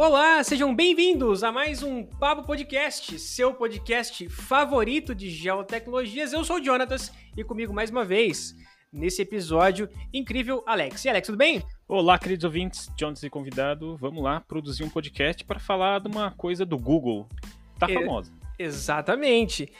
Olá, sejam bem-vindos a mais um Papo Podcast, seu podcast favorito de geotecnologias. Eu sou o Jonatas e comigo mais uma vez nesse episódio incrível, Alex. E Alex, tudo bem? Olá, queridos ouvintes, Jonas e convidado. Vamos lá produzir um podcast para falar de uma coisa do Google. Tá É, famosa. Exatamente.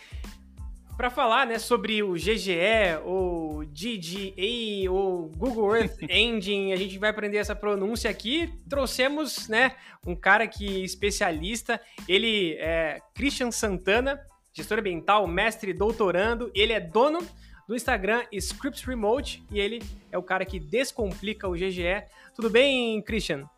Para falar, né, sobre o GGE ou GGA ou Google Earth Engine, a gente vai aprender essa pronúncia aqui. Trouxemos, né, um cara que é especialista, ele é Christian Santana, gestor ambiental, mestre, doutorando, ele é dono do Instagram Scripts Remote e ele é o cara que descomplica o GGE. Tudo bem, Christian?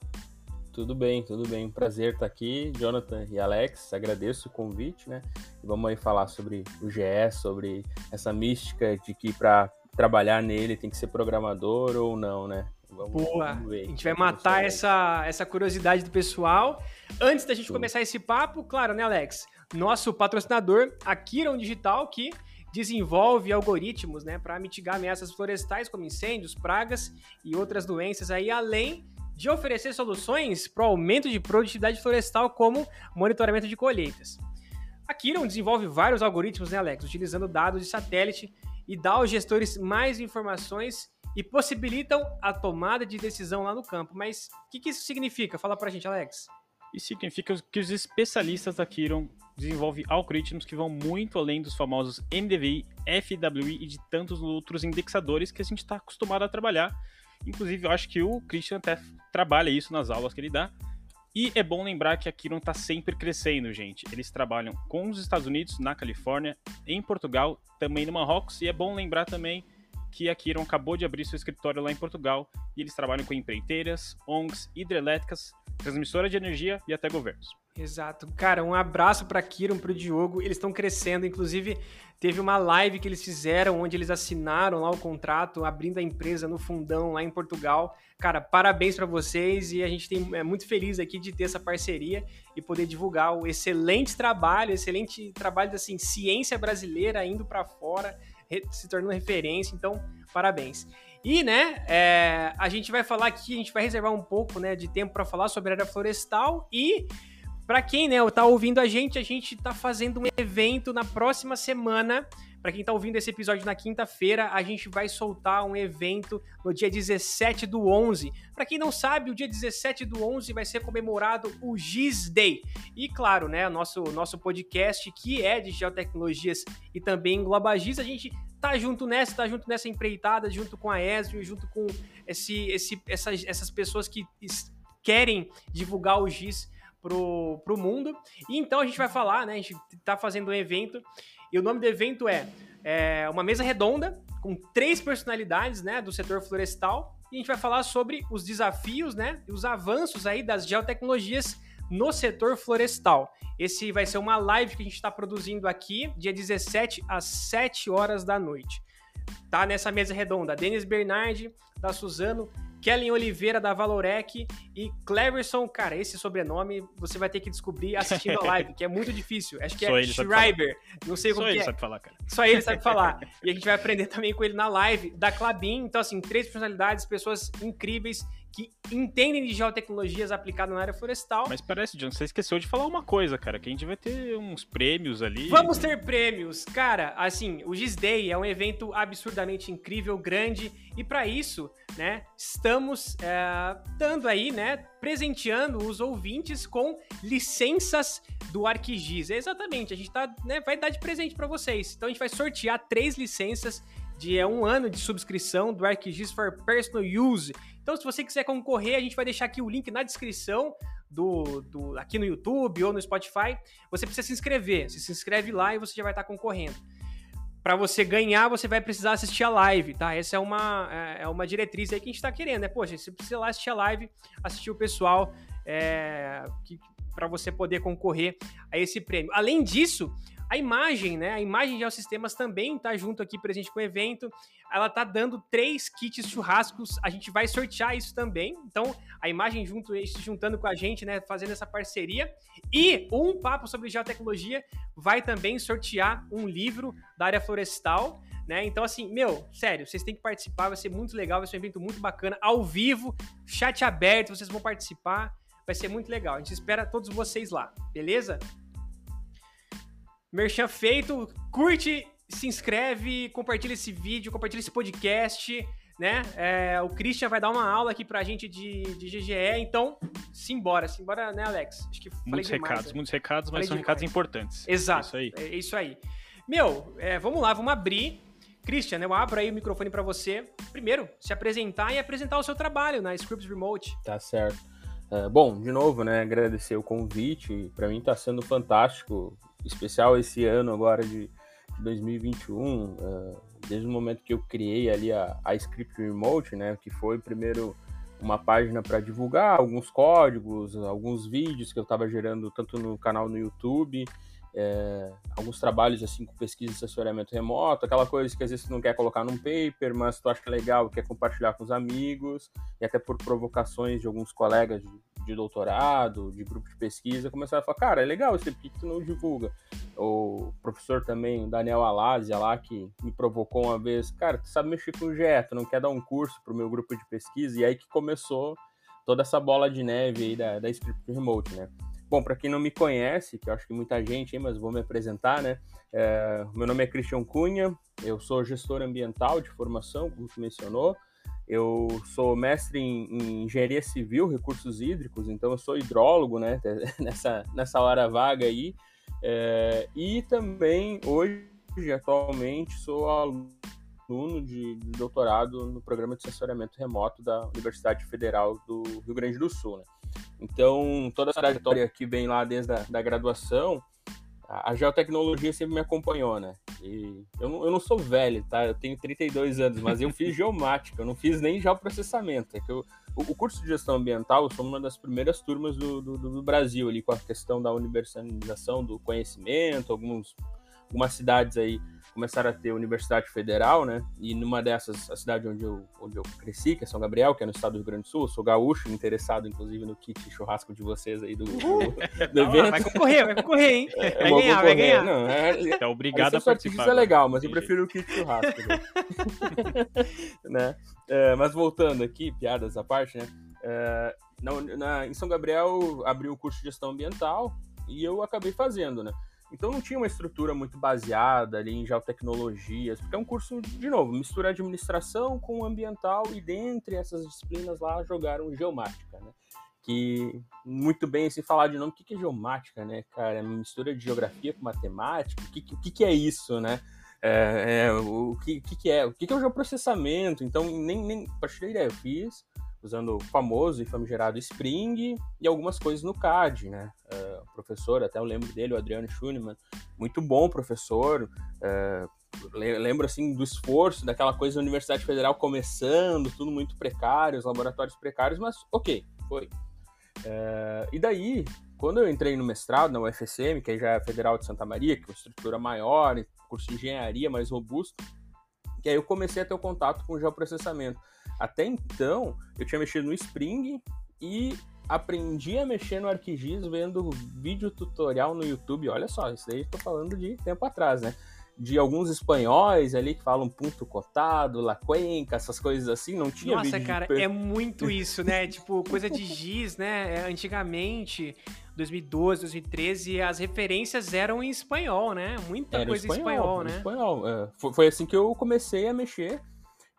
Tudo bem, tudo bem. Prazer estar aqui, Jonathan e Alex. Agradeço o convite, né? E vamos aí falar sobre o GE, sobre essa mística de que para trabalhar nele tem que ser programador ou não, né? Vamos, Boa. vamos ver. A gente vai matar essa, essa curiosidade do pessoal. Antes da gente Sim. começar esse papo, claro, né, Alex? Nosso patrocinador, a Kiron Digital, que desenvolve algoritmos, né, para mitigar ameaças florestais como incêndios, pragas e outras doenças aí, além de oferecer soluções para o aumento de produtividade florestal, como monitoramento de colheitas. A Kiron desenvolve vários algoritmos, né, Alex, utilizando dados de satélite e dá aos gestores mais informações e possibilitam a tomada de decisão lá no campo. Mas o que, que isso significa? Fala pra gente, Alex. Isso significa que os especialistas da Kiron desenvolvem algoritmos que vão muito além dos famosos NDVI, FWI e de tantos outros indexadores que a gente está acostumado a trabalhar. Inclusive, eu acho que o Christian até trabalha isso nas aulas que ele dá. E é bom lembrar que a Kiron está sempre crescendo, gente. Eles trabalham com os Estados Unidos, na Califórnia, em Portugal, também no Marrocos. E é bom lembrar também que a Kiron acabou de abrir seu escritório lá em Portugal e eles trabalham com empreiteiras, ONGs, hidrelétricas, transmissora de energia e até governos. Exato. Cara, um abraço pra Kiron, pro Diogo. Eles estão crescendo. Inclusive, teve uma live que eles fizeram onde eles assinaram lá o contrato, abrindo a empresa no fundão lá em Portugal. Cara, parabéns pra vocês e a gente tem, é muito feliz aqui de ter essa parceria e poder divulgar o excelente trabalho, excelente trabalho assim, ciência brasileira indo pra fora, se tornando referência. Então, parabéns. E, né, é, a gente vai falar aqui, a gente vai reservar um pouco, né, de tempo para falar sobre a área florestal e para quem, né, tá ouvindo a gente, a gente tá fazendo um evento na próxima semana. Para quem tá ouvindo esse episódio na quinta-feira, a gente vai soltar um evento no dia 17 do 11. Para quem não sabe, o dia 17 do 11 vai ser comemorado o GIS Day. E claro, né, nosso nosso podcast que é de geotecnologias e também engloba a gente tá junto nessa, tá junto nessa empreitada, junto com a Esrio, junto com esse, esse, essas, essas pessoas que querem divulgar o GIS pro, pro mundo. E então a gente vai falar, né? A gente tá fazendo um evento. E o nome do evento é, é uma mesa redonda com três personalidades, né, do setor florestal. E a gente vai falar sobre os desafios, né, e os avanços aí das geotecnologias no setor florestal. Esse vai ser uma live que a gente está produzindo aqui, dia 17 às 7 horas da noite. Tá nessa mesa redonda, Denis Bernardi, da Suzano, Kellen Oliveira, da Valorec e Cleverson, cara, esse sobrenome você vai ter que descobrir assistindo a live, que é muito difícil. Acho que Só é ele sabe Schreiber, não sei Só como ele que é. sabe falar, cara. Só ele sabe falar. E a gente vai aprender também com ele na live da Clabin. Então, assim, três personalidades, pessoas incríveis que entendem de geotecnologias aplicadas na área florestal. Mas parece, John, você esqueceu de falar uma coisa, cara, que a gente vai ter uns prêmios ali. Vamos ter prêmios. Cara, assim, o Giz Day é um evento absurdamente incrível, grande, e para isso, né, estamos é, dando aí, né, presenteando os ouvintes com licenças do ArcGIS. É exatamente, a gente tá, né, vai dar de presente para vocês. Então a gente vai sortear três licenças de é, um ano de subscrição do ArcGIS for Personal Use. Então, se você quiser concorrer, a gente vai deixar aqui o link na descrição do, do aqui no YouTube ou no Spotify. Você precisa se inscrever. Você se inscreve lá e você já vai estar concorrendo. Para você ganhar, você vai precisar assistir a live, tá? Essa é uma, é é uma diretriz aí que a gente tá querendo, né? Poxa, você precisa lá assistir a live, assistir o pessoal, é, para você poder concorrer a esse prêmio. Além disso, a imagem, né? A imagem de Geossistemas também tá junto aqui presente com o evento. Ela tá dando três kits churrascos. A gente vai sortear isso também. Então, a imagem junto, se juntando com a gente, né? Fazendo essa parceria. E um papo sobre geotecnologia vai também sortear um livro da área florestal. Né? Então, assim, meu, sério, vocês têm que participar, vai ser muito legal, vai ser um evento muito bacana, ao vivo, chat aberto, vocês vão participar. Vai ser muito legal. A gente espera todos vocês lá, beleza? Merchan feito, curte, se inscreve, compartilha esse vídeo, compartilha esse podcast, né? É, o Christian vai dar uma aula aqui pra gente de, de GGE, então simbora, simbora, né, Alex? Acho que muitos demais, recados, né? muitos recados, mas falei são demais. recados importantes. Exato. É isso aí. É isso aí. Meu, é, vamos lá, vamos abrir. Christian, eu abro aí o microfone para você. Primeiro, se apresentar e apresentar o seu trabalho na Scripts Remote. Tá certo. É, bom, de novo, né, agradecer o convite. Para mim está sendo fantástico, especial esse ano agora de, de 2021. É, desde o momento que eu criei ali a, a Script Remote, né, que foi primeiro uma página para divulgar alguns códigos, alguns vídeos que eu estava gerando tanto no canal no YouTube é, alguns trabalhos assim com pesquisa e assessoramento remoto, aquela coisa que às vezes tu não quer colocar num paper, mas tu acha legal, quer compartilhar com os amigos, e até por provocações de alguns colegas de, de doutorado, de grupo de pesquisa, começaram a falar, cara, é legal isso, por que tu não divulga? O professor também, o Daniel Alazia lá, que me provocou uma vez, cara, tu sabe mexer com o GE, não quer dar um curso pro meu grupo de pesquisa? E aí que começou toda essa bola de neve aí da, da Script Remote, né? Bom, para quem não me conhece, que eu acho que muita gente, hein, mas vou me apresentar, né? É, meu nome é Cristian Cunha, eu sou gestor ambiental de formação, como você mencionou. Eu sou mestre em, em, engenharia civil, recursos hídricos, então eu sou hidrólogo, né? Nessa, nessa hora vaga aí. É, e também, hoje, atualmente, sou aluno de, de doutorado no programa de assessoramento remoto da Universidade Federal do Rio Grande do Sul, né? Então, toda essa trajetória que vem lá desde a da graduação, a, geotecnologia sempre me acompanhou, né? E eu não, eu não sou velho, tá? Eu tenho 32 anos, mas eu fiz geomática, eu não fiz nem geoprocessamento. É que eu, o, curso de gestão ambiental, eu sou uma das primeiras turmas do, do, do Brasil ali, com a questão da universalização do conhecimento, alguns, algumas cidades aí começaram a ter Universidade Federal, né? E numa dessas, a cidade onde eu, onde eu cresci, que é São Gabriel, que é no estado do Rio Grande do Sul, eu sou gaúcho, interessado inclusive no kit churrasco de vocês aí do, do, do evento. Vai concorrer, vai concorrer, hein? É, vai ganhar, vai ganhar. Não, é, é obrigado a participar. é legal, mas eu prefiro o kit churrasco. né? né? É, mas voltando aqui, piadas à parte, né? É, na, na, em São Gabriel abriu o curso de gestão ambiental e eu acabei fazendo, né? Então não tinha uma estrutura muito baseada ali em geotecnologias, porque é um curso, de novo, mistura administração com ambiental e dentre essas disciplinas lá jogaram geomática, né? Que muito bem se falar de nome, o que é geomática, né, cara? É mistura de geografia com matemática, o que, que, que é isso, né? É, é, o que, que, é? O que, que é o geoprocessamento? Então, nem, nem a partir da ideia, eu fiz, usando o famoso e famigerado Spring e algumas coisas no CAD, né? Uh, o professor, até eu lembro dele, o Adriano Schunemann, muito bom professor, uh, lembro assim do esforço, daquela coisa da Universidade Federal começando, tudo muito precário, os laboratórios precários, mas ok, foi. Uh, e daí, quando eu entrei no mestrado na UFSM, que já é a Federal de Santa Maria, que é uma estrutura maior, curso de engenharia mais robusto, que aí eu comecei a ter o contato com o geoprocessamento. Até então, eu tinha mexido no Spring e aprendi a mexer no ArcGIS vendo vídeo tutorial no YouTube. Olha só, isso aí estou falando de tempo atrás, né? De alguns espanhóis ali que falam ponto cotado, la cuenca, essas coisas assim, não tinha Nossa, cara, de... é muito isso, né? tipo, coisa de giz, né? É, antigamente, 2012, 2013, as referências eram em espanhol, né? Muita Era coisa espanhol, em espanhol, né? Espanhol. É. Foi, foi assim que eu comecei a mexer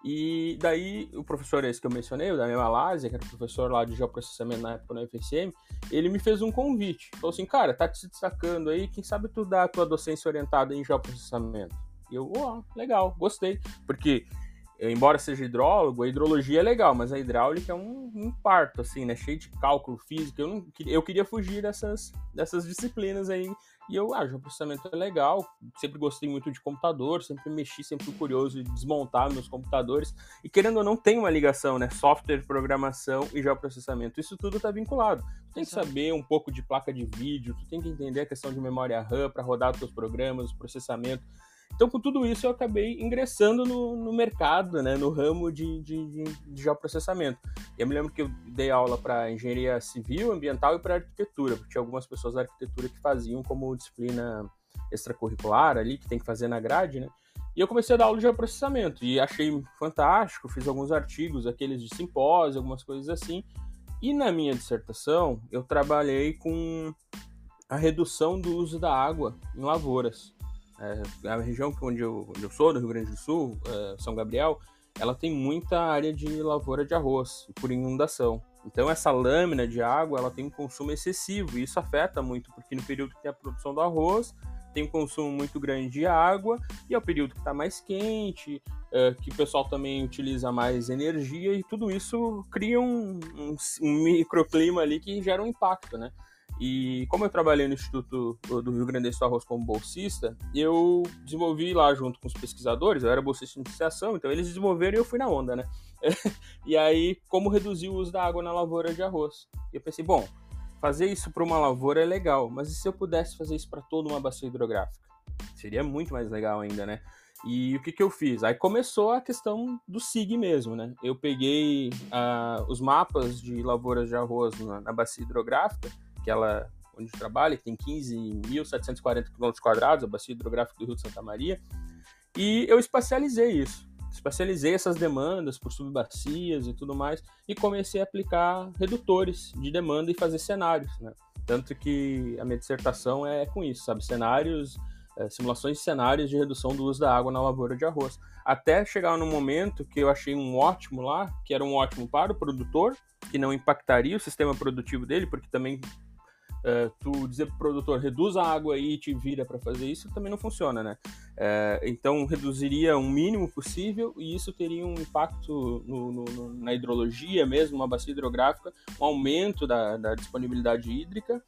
e daí, o professor esse que eu mencionei, o Daniel Malásia, que era professor lá de geoprocessamento na época no UFSM, ele me fez um convite. Falou assim, cara, tá te destacando aí, quem sabe tu dá a tua docência orientada em geoprocessamento? E eu, ó, oh, legal, gostei. Porque, eu, embora seja hidrólogo, a hidrologia é legal, mas a hidráulica é um, um parto, assim, né? Cheio de cálculo físico. Eu, não, eu queria fugir dessas, dessas disciplinas aí e eu acho, ah, o processamento é legal, sempre gostei muito de computador, sempre mexi, sempre fui curioso de desmontar meus computadores. E querendo ou não, tem uma ligação, né? Software, programação e geoprocessamento. Isso tudo está vinculado. Tu tem que saber um pouco de placa de vídeo, tu tem que entender a questão de memória RAM para rodar os teus programas, o processamento. Então, com tudo isso, eu acabei ingressando no, no mercado, né, no ramo de, de, de, de geoprocessamento. Eu me lembro que eu dei aula para engenharia civil, ambiental e para arquitetura, porque tinha algumas pessoas da arquitetura que faziam como disciplina extracurricular ali, que tem que fazer na grade, né? E eu comecei a dar aula de geoprocessamento e achei fantástico, fiz alguns artigos, aqueles de simpósio, algumas coisas assim. E na minha dissertação, eu trabalhei com a redução do uso da água em lavouras. É, a região onde eu, onde eu sou, do Rio Grande do Sul, é, São Gabriel, ela tem muita área de lavoura de arroz por inundação. Então essa lâmina de água ela tem um consumo excessivo e isso afeta muito, porque no período que tem a produção do arroz tem um consumo muito grande de água e é o período que está mais quente, é, que o pessoal também utiliza mais energia e tudo isso cria um, um, um microclima ali que gera um impacto, né? E como eu trabalhei no Instituto do Rio Grande do Sul Arroz como bolsista, eu desenvolvi lá junto com os pesquisadores, eu era bolsista de iniciação, então eles desenvolveram e eu fui na onda, né? e aí, como reduzir o uso da água na lavoura de arroz? Eu pensei, bom, fazer isso para uma lavoura é legal, mas e se eu pudesse fazer isso para toda uma bacia hidrográfica? Seria muito mais legal ainda, né? E o que, que eu fiz? Aí começou a questão do SIG mesmo, né? Eu peguei uh, os mapas de lavouras de arroz na, na bacia hidrográfica que ela onde trabalha, que tem 15.740 km a bacia hidrográfica do Rio de Santa Maria, e eu espacializei isso. Espacializei essas demandas por subbacias e tudo mais, e comecei a aplicar redutores de demanda e fazer cenários, né? Tanto que a minha dissertação é com isso, sabe? Cenários, é, simulações de cenários de redução do uso da água na lavoura de arroz. Até chegar no momento que eu achei um ótimo lá, que era um ótimo para o produtor, que não impactaria o sistema produtivo dele, porque também uh, tu dizer pro produtor reduz a água aí e te vira para fazer isso também não funciona, né? Uh, então reduziria o mínimo possível e isso teria um impacto no, no, na hidrologia mesmo, uma bacia hidrográfica, um aumento da, da disponibilidade hídrica.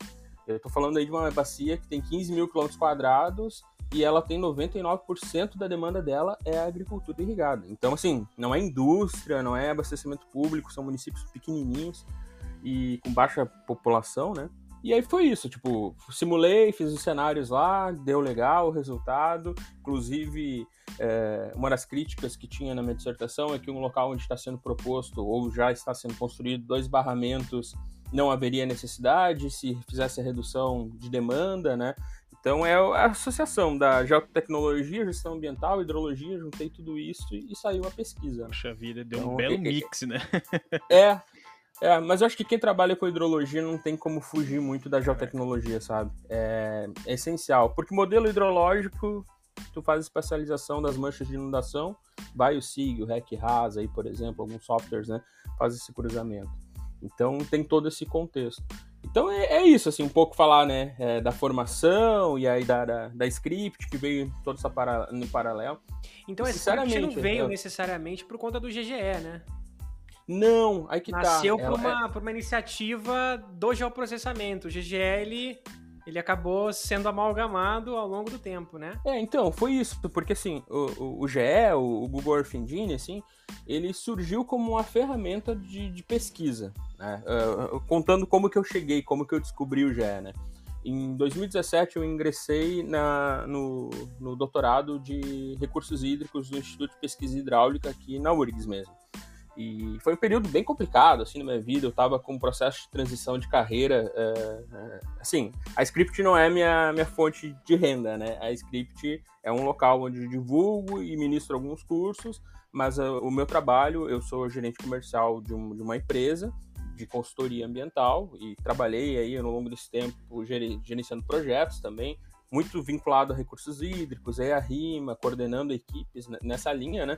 Eu estou falando aí de uma bacia que tem 15 mil quilômetros quadrados e ela tem 99% da demanda dela é a agricultura irrigada. Então, assim, não é indústria, não é abastecimento público, são municípios pequenininhos e com baixa população, né? E aí foi isso, tipo, simulei, fiz os cenários lá, deu legal o resultado. Inclusive, é, uma das críticas que tinha na minha dissertação é que um local onde está sendo proposto ou já está sendo construído dois barramentos não haveria necessidade se fizesse a redução de demanda, né? Então é a associação da geotecnologia, gestão ambiental, hidrologia, juntei tudo isso e, saiu a pesquisa. Poxa vida, deu então, um belo é, mix, né? É, é, mas eu acho que quem trabalha com hidrologia não tem como fugir muito da geotecnologia, sabe? É, é essencial. Porque modelo hidrológico, tu faz especialização das manchas de inundação, vai o SIG, o REC RAS aí, por exemplo, alguns softwares, né? Faz esse cruzamento. Então tem todo esse contexto. Então é, é isso, assim, um pouco falar, né, é, da formação e aí da, da, da, script que veio toda essa para, no paralelo. Então esse script não veio é... necessariamente por conta do GGE, né? Não, aí que Nasceu tá. Nasceu por, uma, é... por uma iniciativa do geoprocessamento. O GGE, ele, ele acabou sendo amalgamado ao longo do tempo, né? É, então, foi isso. Porque, assim, o, o GE, o, Google Earth Engine, assim, ele surgiu como uma ferramenta de, de pesquisa, né? Uh, contando como que eu cheguei, como que eu descobri o GE, né? Em 2017 eu ingressei na, no, no doutorado de recursos hídricos do Instituto de Pesquisa Hidráulica aqui na URGS mesmo. E foi um período bem complicado, assim, na minha vida. Eu estava com um processo de transição de carreira. É, é, assim, a Script não é minha, minha fonte de renda, né? A Script é um local onde divulgo e ministro alguns cursos, mas uh, o meu trabalho, eu sou gerente comercial de, um, de, uma empresa de consultoria ambiental e trabalhei aí ao longo desse tempo gerenciando projetos também, muito vinculado a recursos hídricos, aí a RIMA, coordenando equipes nessa linha, né?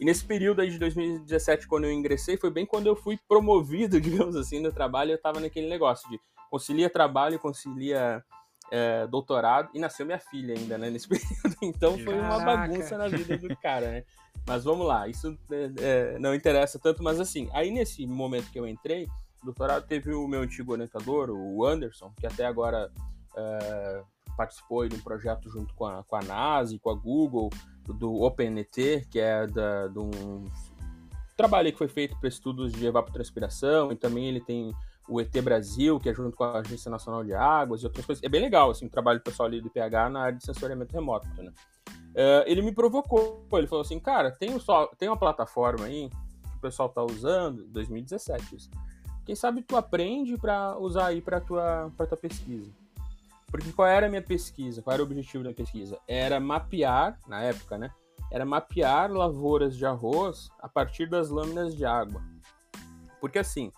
E nesse período aí de 2017, quando eu ingressei, foi bem quando eu fui promovido, digamos assim, no trabalho. Eu estava naquele negócio de concilia trabalho, concilia é, doutorado. E nasceu minha filha ainda, né, nesse período. Então foi uma bagunça na vida do cara, né? Mas vamos lá, isso é, é, não interessa tanto, mas assim, aí nesse momento que eu entrei, doutorado teve o meu antigo orientador, o Anderson, que até agora é, participou de um projeto junto com a, com a NASA e com a Google, do OpenET, que é da, de um trabalho que foi feito para estudos de evapotranspiração, e também ele tem o ET Brasil, que é junto com a Agência Nacional de Águas e outras coisas. É bem legal, assim, o trabalho do pessoal ali do PH na área de sensoriamento remoto, né? Uh, ele me provocou, ele falou assim, cara, tem, um só, tem uma plataforma aí que o pessoal tá usando, 2017 isso. Quem sabe tu aprende para usar aí para tua, tua pesquisa. Porque qual era a minha pesquisa? Qual era o objetivo da pesquisa? Era mapear, na época, né? Era mapear lavouras de arroz a partir das lâminas de água. Porque assim,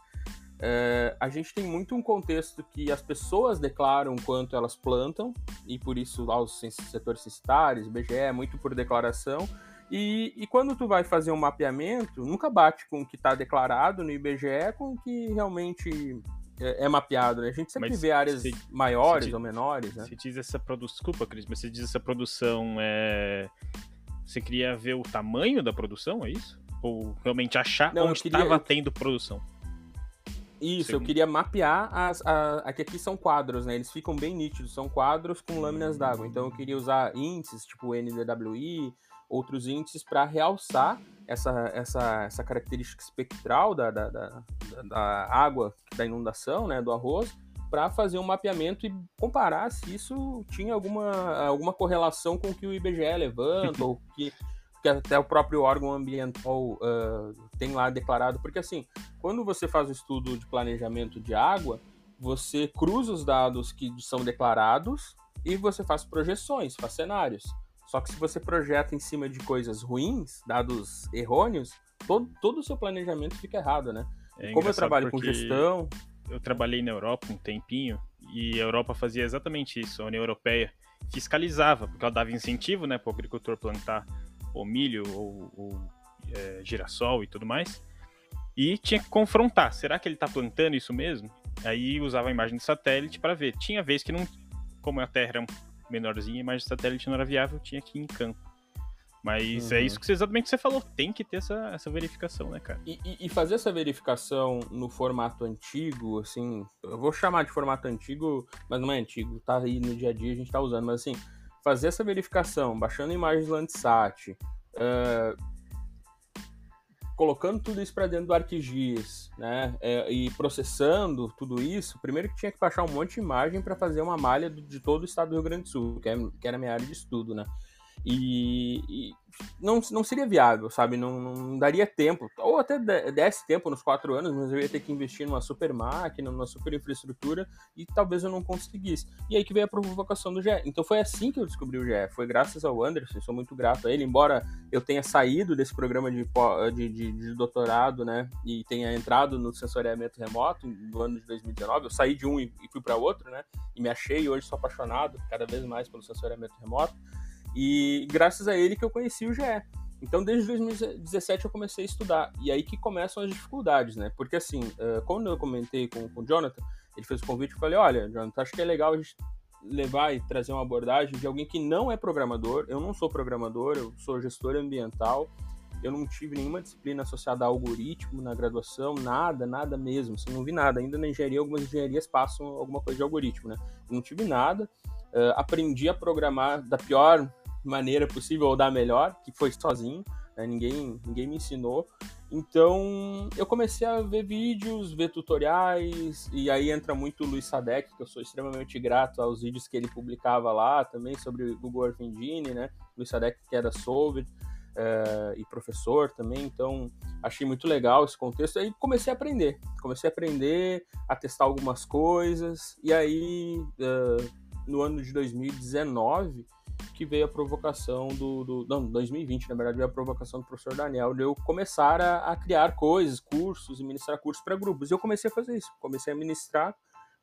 é, a gente tem muito um contexto que as pessoas declaram quanto elas plantam, e por isso lá os setores censitários, IBGE, é muito por declaração, e, e, quando tu vai fazer um mapeamento, nunca bate com o que está declarado no IBGE com o que realmente é, é mapeado, né? A gente sempre mas vê áreas se, maiores se, ou menores, né? Você diz essa produção... Desculpa, Cris, mas você diz essa produção é... Você queria ver o tamanho da produção, é isso? Ou realmente achar Não, onde queria... estava tendo produção? Isso, eu queria mapear as. A, aqui, aqui são quadros, né? Eles ficam bem nítidos, são quadros com lâminas d'água. Então eu queria usar índices, tipo NDWI, outros índices, para realçar essa, essa, essa característica espectral da, da, da, da água da inundação, né? Do arroz, para fazer um mapeamento e comparar se isso tinha alguma, alguma correlação com o que o IBGE levanta, ou que que até o próprio órgão ambiental uh, tem lá declarado, porque assim, quando você faz o estudo de planejamento de água, você cruza os dados que são declarados e você faz projeções, faz cenários. Só que se você projeta em cima de coisas ruins, dados errôneos, todo, todo o seu planejamento fica errado, né? É Como eu trabalho com gestão. Eu trabalhei na Europa um tempinho e a Europa fazia exatamente isso. A União Europeia fiscalizava, porque ela dava incentivo né, para o agricultor plantar ou milho, ou, ou é, girassol e tudo mais. E tinha que confrontar, será que ele está plantando isso mesmo? Aí usava a imagem de satélite para ver. Tinha vez que não, como a Terra era menorzinha, a imagem de satélite não era viável, tinha que ir em campo. Mas é uhum. é isso que exatamente que você falou, tem que ter essa, essa verificação, né, cara? E, e, fazer essa verificação no formato antigo, assim, eu vou chamar de formato antigo, mas não é antigo, tá aí no dia a dia a gente tá usando, mas assim, fazer essa verificação, baixando imagens Landsat, uh, colocando tudo isso para dentro do ArcGIS, né, é, e processando tudo isso, primeiro que tinha que baixar um monte de imagem para fazer uma malha de todo o estado do Rio Grande do Sul, que, é, era a minha área de estudo, né. E, e, não, não seria viável, sabe? Não, não, daria tempo, ou até desse tempo nos quatro anos, mas eu ia ter que investir numa super máquina, numa super infraestrutura, e talvez eu não conseguisse. E aí que veio a provocação do GE. Então foi assim que eu descobri o GE, foi graças ao Anderson, sou muito grato a ele, embora eu tenha saído desse programa de, de, de, de doutorado, né, e tenha entrado no sensoriamento remoto no ano de 2019, eu saí de um e, e fui para outro, né, e me achei, hoje sou apaixonado cada vez mais pelo sensoriamento remoto, e graças a ele que eu conheci o GE. Então, desde 2017 eu comecei a estudar. E aí que começam as dificuldades, né? Porque, assim, uh, quando eu comentei com, com o Jonathan, ele fez o convite e falei: olha, Jonathan, acho que é legal a gente levar e trazer uma abordagem de alguém que não é programador. Eu não sou programador, eu sou gestor ambiental. Eu não tive nenhuma disciplina associada a algoritmo na graduação, nada, nada mesmo. Assim, não vi nada. Ainda na engenharia, algumas engenharias passam alguma coisa de algoritmo, né? Eu não tive nada. Uh, aprendi a programar da pior maneira possível ou da melhor, que foi sozinho, né? ninguém, ninguém me ensinou. Então eu comecei a ver vídeos, ver tutoriais, e aí entra muito o Luiz Sadek, que eu sou extremamente grato aos vídeos que ele publicava lá também sobre Google Earth Engine, né? Luiz Sadek, que era Solved. Uh, e professor também, então achei muito legal esse contexto. Aí comecei a aprender, comecei a aprender, a testar algumas coisas, e aí uh, no ano de 2019 que veio a provocação do, do. Não, 2020, na verdade, veio a provocação do professor Daniel de eu começar a, a criar coisas, cursos e ministrar cursos para grupos. E eu comecei a fazer isso. Comecei a ministrar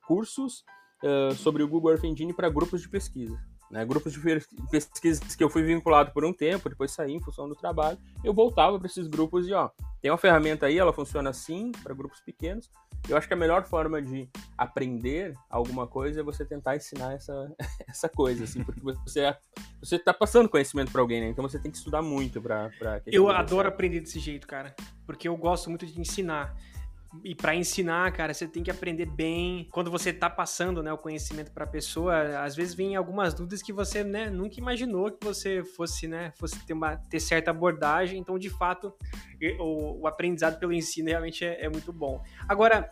cursos uh, sobre o Google Earth Engine para grupos de pesquisa. Né, grupos de pesquisas que eu fui vinculado por um tempo, depois saí em função do trabalho, eu voltava para esses grupos e ó, tem uma ferramenta aí, ela funciona assim para grupos pequenos, eu acho que a melhor forma de aprender alguma coisa é você tentar ensinar essa, essa coisa, assim, porque você você está passando conhecimento para alguém, né? Então você tem que estudar muito para Eu adoro aprender desse jeito, cara, porque eu gosto muito de ensinar. E para ensinar, cara, você tem que aprender bem. Quando você tá passando, né, o conhecimento para a pessoa, às vezes vem algumas dúvidas que você, né, nunca imaginou que você fosse, né, fosse ter uma ter certa abordagem. Então, de fato, o, o aprendizado pelo ensino realmente é, é, muito bom. Agora,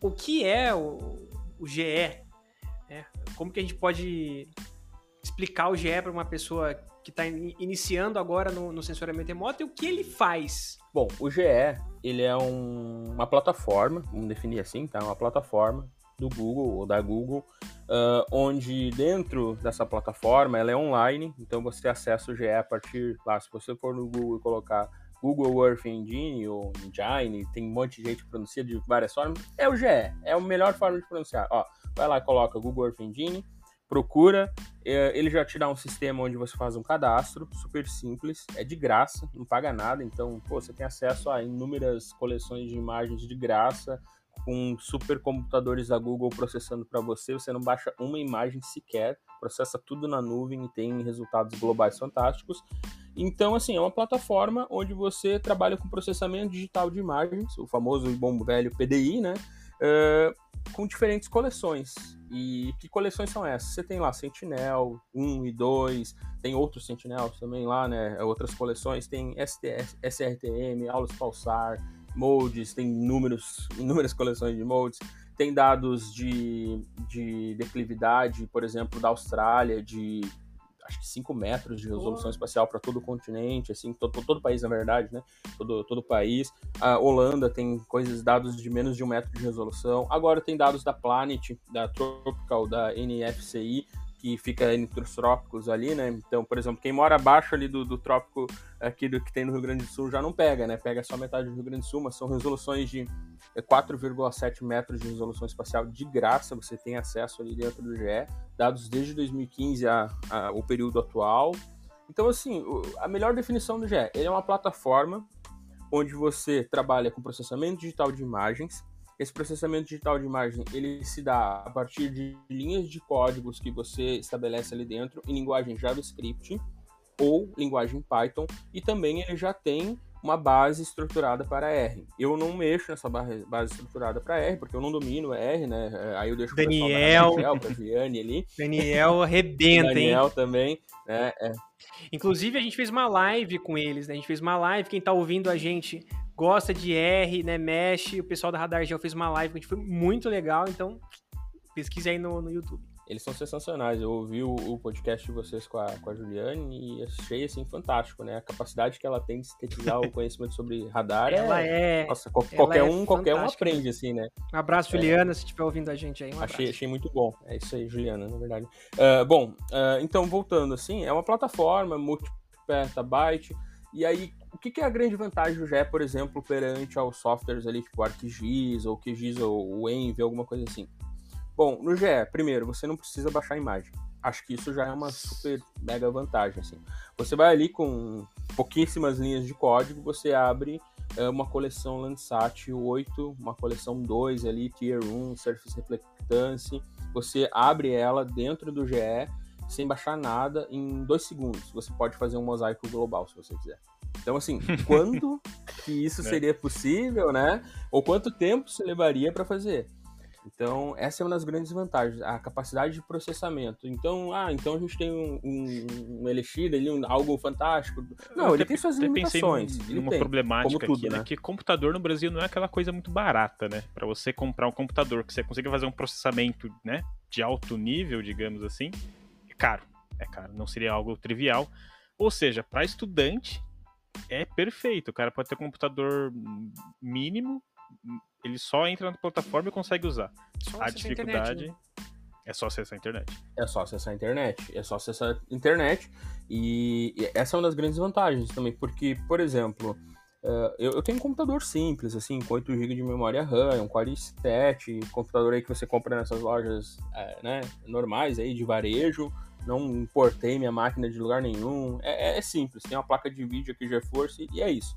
o que é o, o GE? Né? Como que a gente pode explicar o GE para uma pessoa que está iniciando agora no, no sensoriamento remoto e o que ele faz? Bom, o GE ele é um, uma plataforma, vamos definir assim, tá? Uma plataforma do Google ou da Google, uh, onde dentro dessa plataforma ela é online, então você acessa o GE a partir lá, se você for no Google e colocar Google Earth Engine ou Engine, tem um monte de gente pronuncia de várias formas, é o GE, é a melhor forma de pronunciar. Ó, vai lá, coloca Google Earth Engine, procura, é, ele já te dá um sistema onde você faz um cadastro, super simples, é de graça, não paga nada, então, pô, você tem acesso a inúmeras coleções de imagens de graça, com supercomputadores da Google processando para você, você não baixa uma imagem sequer, processa tudo na nuvem e tem resultados globais fantásticos. Então, assim, é uma plataforma onde você trabalha com processamento digital de imagens, o famoso e bom velho PDI, né? Com diferentes coleções. E que coleções são essas? Você tem lá Sentinel 1 e 2, tem outros Sentinels também lá, né? Outras coleções, tem STS, SRTM, Aulas Pulsar, moldes, tem inúmeros, inúmeras coleções de moldes, tem dados de, de declividade, por exemplo, da Austrália, de acho que 5 metros de resolução espacial para todo o continente, assim, todo, todo o país, na verdade, né? Todo, todo o país. A Holanda tem coisas, dados de menos de um metro de resolução. Agora tem dados da Planet, da Tropical, da NFCI, que fica entre os trópicos ali, né? Então, por exemplo, quem mora abaixo ali do, do trópico aqui do que tem no Rio Grande do Sul já não pega, né? Pega só metade do Rio Grande do Sul, mas são resoluções de 4,7 é, metros de resolução espacial de graça, você tem acesso ali dentro do GE, dados desde 2015 a, a o período atual. Então, assim, a melhor definição do GE, ele é uma plataforma onde você trabalha com processamento digital de imagens, esse processamento digital de imagem ele se dá a partir de linhas de códigos que você estabelece ali dentro em linguagem JavaScript ou linguagem Python e também ele já tem uma base estruturada para R. Eu não mexo nessa base estruturada para R, porque eu não domino R, né? É, aí eu deixo Daniel, para Viane ali. Daniel arrebenta, Daniel hein? também, né? É. Inclusive, a gente fez uma live com eles, né? A gente fez uma live, quem tá ouvindo a gente gosta de R, né? Mexe. O pessoal da Radar Gel fez uma live que foi muito legal, então pesquise aí no, no YouTube. Eles são sensacionais. Eu ouvi o, o, podcast de vocês com a, com a Juliane e achei assim fantástico, né? A capacidade que ela tem de sintetizar o conhecimento sobre radar. Ela é. é nossa, qual, qualquer é um, qualquer um aprende, assim, né? Um abraço, Juliana, é, se estiver ouvindo a gente aí. Um achei, achei muito bom. É isso aí, Juliana, na verdade. Uh, bom, uh, então voltando assim, é uma plataforma multi-petabyte. E aí, o que, que, é a grande vantagem do GE, por exemplo, perante aos softwares ali, tipo ArcGIS ou QGIS ou Envy, alguma coisa assim? Bom, no GE, primeiro, você não precisa baixar a imagem. Acho que isso já é uma super mega vantagem, assim. Você vai ali com pouquíssimas linhas de código, você abre é, uma coleção Landsat 8, uma coleção 2 ali, Tier 1, Surface Reflectance. Você abre ela dentro do GE sem baixar nada em dois segundos. Você pode fazer um mosaico global, se você quiser. Então, assim, quando que isso é. seria possível, né? Ou quanto tempo se levaria para fazer? Então, essa é uma das grandes vantagens, a capacidade de processamento. Então, ah, então a gente tem um, um, um Elixir ali, um, algo fantástico. Não, eu ele tem suas limitações. Pensei numa problemática tudo, aqui, né? né? Que computador no Brasil não é aquela coisa muito barata, né? Para você comprar um computador que você consiga fazer um processamento, né, de alto nível, digamos assim, é caro. É caro, não seria algo trivial. Ou seja, para estudante é perfeito. O cara pode ter um computador mínimo, ele só entra na plataforma e consegue usar. Só a dificuldade internet, né? é só acessar a internet. É só acessar a internet. É só acessar a internet. E essa é uma das grandes vantagens também, porque, por exemplo, uh, eu, tenho um computador simples, assim, com 8 GB de memória RAM, um Core i7, computador aí que você compra nessas lojas uh, né, normais aí de varejo. Não importei minha máquina de lugar nenhum. É, é simples, tem uma placa de vídeo aqui GeForce e é isso.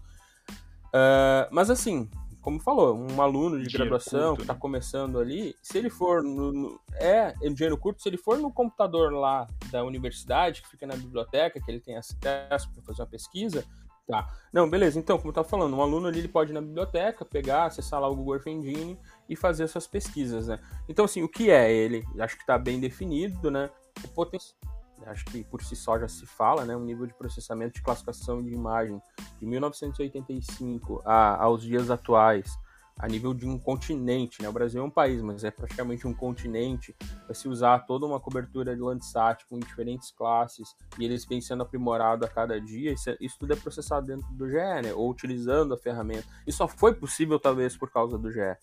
Uh, mas assim, como falou, um aluno de graduação curto, que está né? começando ali, se ele for no, no é dinheiro curto, se ele for no computador lá da universidade, que fica na biblioteca, que ele tem acesso para fazer uma pesquisa, tá. Não, beleza. Então, como eu estava falando, um aluno ali ele pode ir na biblioteca, pegar, acessar lá o Google Earth Engine e fazer suas pesquisas, né? Então, assim, o que é ele? Acho que está bem definido, né? O potencial acho que por si só já se fala, né, um nível de processamento de classificação de imagem de 1985 a, aos dias atuais, a nível de um continente, né? O Brasil é um país, mas é praticamente um continente. Vai se usar toda uma cobertura de Landsat com diferentes classes e eles vêm sendo aprimorados a cada dia. Isso, é, isso, tudo é processado dentro do GE, né? Ou utilizando a ferramenta. E só foi possível talvez por causa do GE.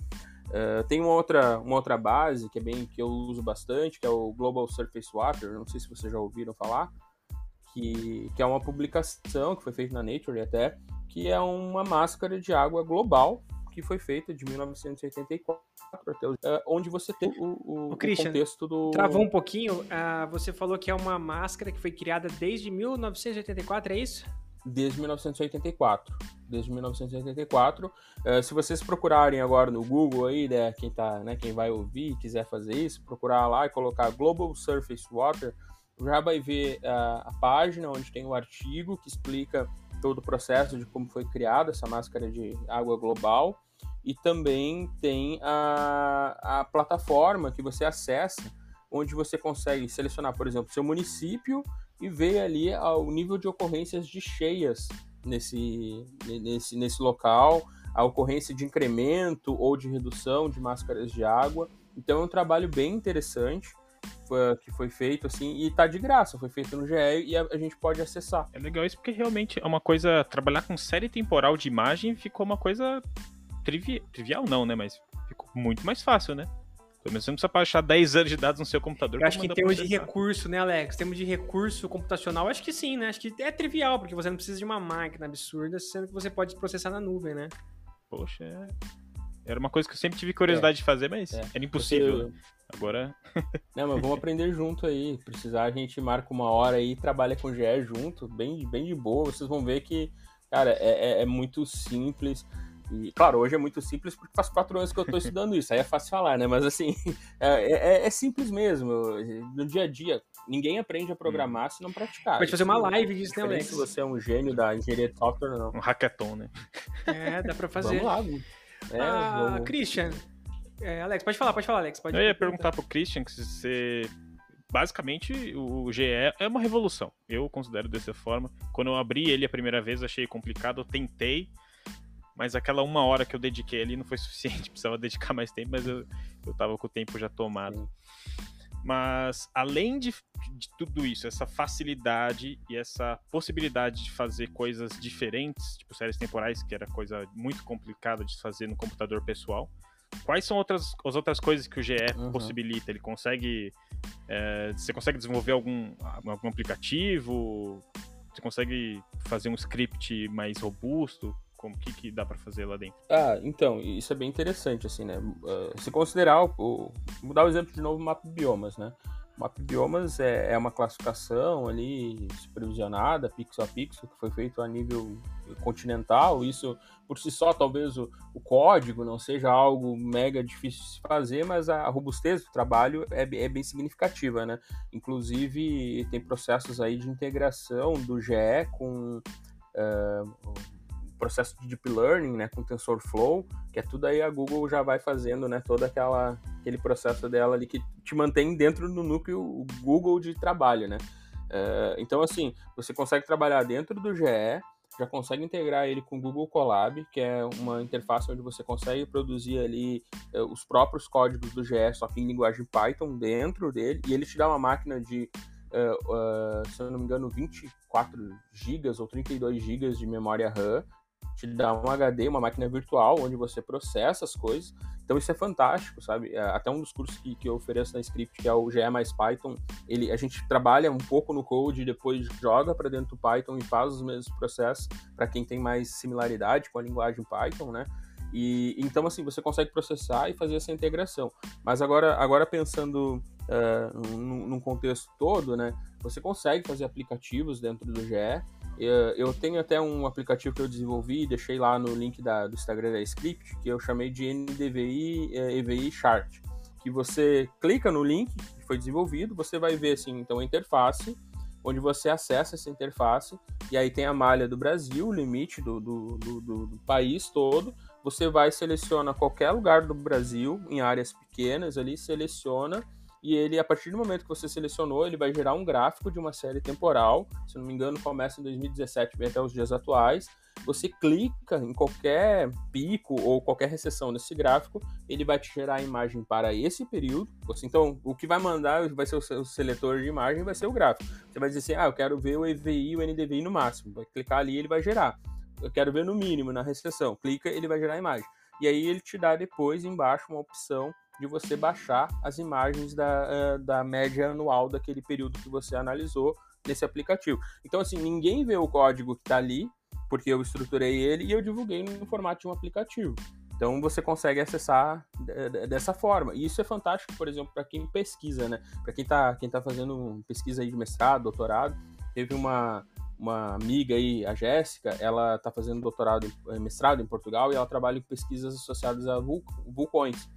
Uh, tem uma outra, uma outra base que é bem que eu uso bastante, que é o Global Surface Water. Não sei se vocês já ouviram falar. que, que é uma publicação que foi feita na Nature até, que é uma máscara de água global que foi feita de 1984 até uh, onde você tem o, o, o, Christian, contexto do. Travou um pouquinho. Uh, você falou que é uma máscara que foi criada desde 1984, é isso? Desde 1984. Desde 1984. Uh, se vocês procurarem agora no Google aí, né, quem, tá, né, quem vai ouvir quiser fazer isso, procurar lá e colocar Global Surface Water, já vai ver uh, a página onde tem o artigo que explica todo o processo de como foi criada essa máscara de água global e também tem a, a plataforma que você acessa, onde você consegue selecionar, por exemplo, seu município e ver ali o nível de ocorrências de cheias nesse, nesse, nesse local, a ocorrência de incremento ou de redução de máscaras de água. Então é um trabalho bem interessante que foi feito assim e tá de graça, foi feito no GE e a, a, gente pode acessar. É legal isso porque realmente é uma coisa trabalhar com série temporal de imagem ficou uma coisa trivi trivial não, né, mas ficou muito mais fácil, né? Pelo menos você não precisa baixar 10 anos de dados no seu computador. Eu acho que em termos de recurso, né, Alex? Em termos de recurso computacional, acho que sim, né? Acho que é trivial, porque você não precisa de uma máquina absurda, sendo que você pode processar na nuvem, né? Poxa, é... era uma coisa que eu sempre tive curiosidade é. de fazer, mas é. era impossível. Agora. Não, mas vamos aprender junto aí. Precisar, a gente marca uma hora aí, trabalha com GE junto, bem, bem de boa. Vocês vão ver que, cara, é, é, é muito simples. E, claro, hoje é muito simples porque faz quatro anos que eu estou estudando isso, aí é fácil falar, né? Mas assim, é, é, é, simples mesmo. No dia a dia, ninguém aprende a programar se não praticar. Pode fazer uma live disso, né, Alex? Se você é um gênio da engenharia de software ou não. Um hackathon, né? É, dá pra fazer. Vamos lá, é, ah, vamos... Christian, é, Alex, pode falar, pode falar, Alex. Pode eu ia perguntar pro Christian que você. Basicamente, o GE é uma revolução. Eu considero dessa forma. Quando eu abri ele a primeira vez, achei complicado, eu tentei, mas aquela uma hora que eu dediquei ali não foi suficiente, precisava dedicar mais tempo, mas eu, eu tava com o tempo já tomado. Mas além de, de, tudo isso, essa facilidade e essa possibilidade de fazer coisas diferentes, tipo séries temporais, que era coisa muito complicada de fazer no computador pessoal, Quais são outras, as outras coisas que o GE uhum. possibilita? Ele consegue. É, você consegue desenvolver algum, algum aplicativo? Você consegue fazer um script mais robusto? Como que, que dá para fazer lá dentro? Ah, então, isso é bem interessante, assim, né? Uh, se considerar, o, vou dar o exemplo de novo mapa biomas, né? Map Biomas é, é uma classificação ali supervisionada, pixel a pixel, que foi feito a nível continental. Isso, por si só, talvez o, o código não seja algo mega difícil de se fazer, mas a robustez do trabalho é, é bem significativa, né? Inclusive, tem processos aí de integração do GE com... Uh, processo de deep learning, né, com TensorFlow, que é tudo aí a Google já vai fazendo, né, todo aquela aquele processo dela ali que te mantém dentro do núcleo Google de trabalho, né? Uh, então assim, você consegue trabalhar dentro do GE, já consegue integrar ele com o Google Colab, que é uma interface onde você consegue produzir ali uh, os próprios códigos do GE, só que em linguagem Python dentro dele, e ele te dá uma máquina de Uh, uh, se eu não me engano, 24 GB ou 32 GB de memória RAM, te dá um HD, uma máquina virtual, onde você processa as coisas. Então isso é fantástico, sabe? É, até um dos cursos que, que eu ofereço na Script, que é o GE mais Python, ele, a gente trabalha um pouco no code depois joga para dentro do Python e faz os mesmos processos para quem tem mais similaridade com a linguagem Python, né? E então assim você consegue processar e fazer essa integração. Mas agora, agora pensando uh, num, num contexto todo, né? Você consegue fazer aplicativos dentro do GE eu tenho até um aplicativo que eu desenvolvi, deixei lá no link da, do Instagram da Script, que eu chamei de NDVI EVI é, Chart. Que você clica no link que foi desenvolvido, você vai ver assim, então a interface, onde você acessa essa interface, e aí tem a malha do Brasil, o limite do, do, do, do país todo. Você vai seleciona qualquer lugar do Brasil, em áreas pequenas ali, seleciona e ele, a partir do momento que você selecionou, ele vai gerar um gráfico de uma série temporal, se não me engano, começa em 2017 vem até os dias atuais. Você clica em qualquer pico ou qualquer recessão nesse gráfico, ele vai te gerar a imagem para esse período. Então, o que vai mandar vai ser o seletor de imagem, vai ser o gráfico. Você vai dizer assim: ah, eu quero ver o EVI e o NDVI no máximo. Vai clicar ali, ele vai gerar. Eu quero ver no mínimo, na recessão. Clica, ele vai gerar a imagem. E aí ele te dá depois embaixo uma opção de você baixar as imagens da, uh, da média anual daquele período que você analisou nesse aplicativo. Então, assim, ninguém vê o código que está ali, porque eu estruturei ele e eu divulguei no formato de um aplicativo. Então você consegue acessar dessa forma. E isso é fantástico, por exemplo, para quem pesquisa, né? Para quem está quem tá fazendo pesquisa aí de mestrado, doutorado. Teve uma, uma amiga aí, a Jéssica, ela está fazendo doutorado, eh, mestrado em Portugal e ela trabalha com pesquisas associadas a vulcões.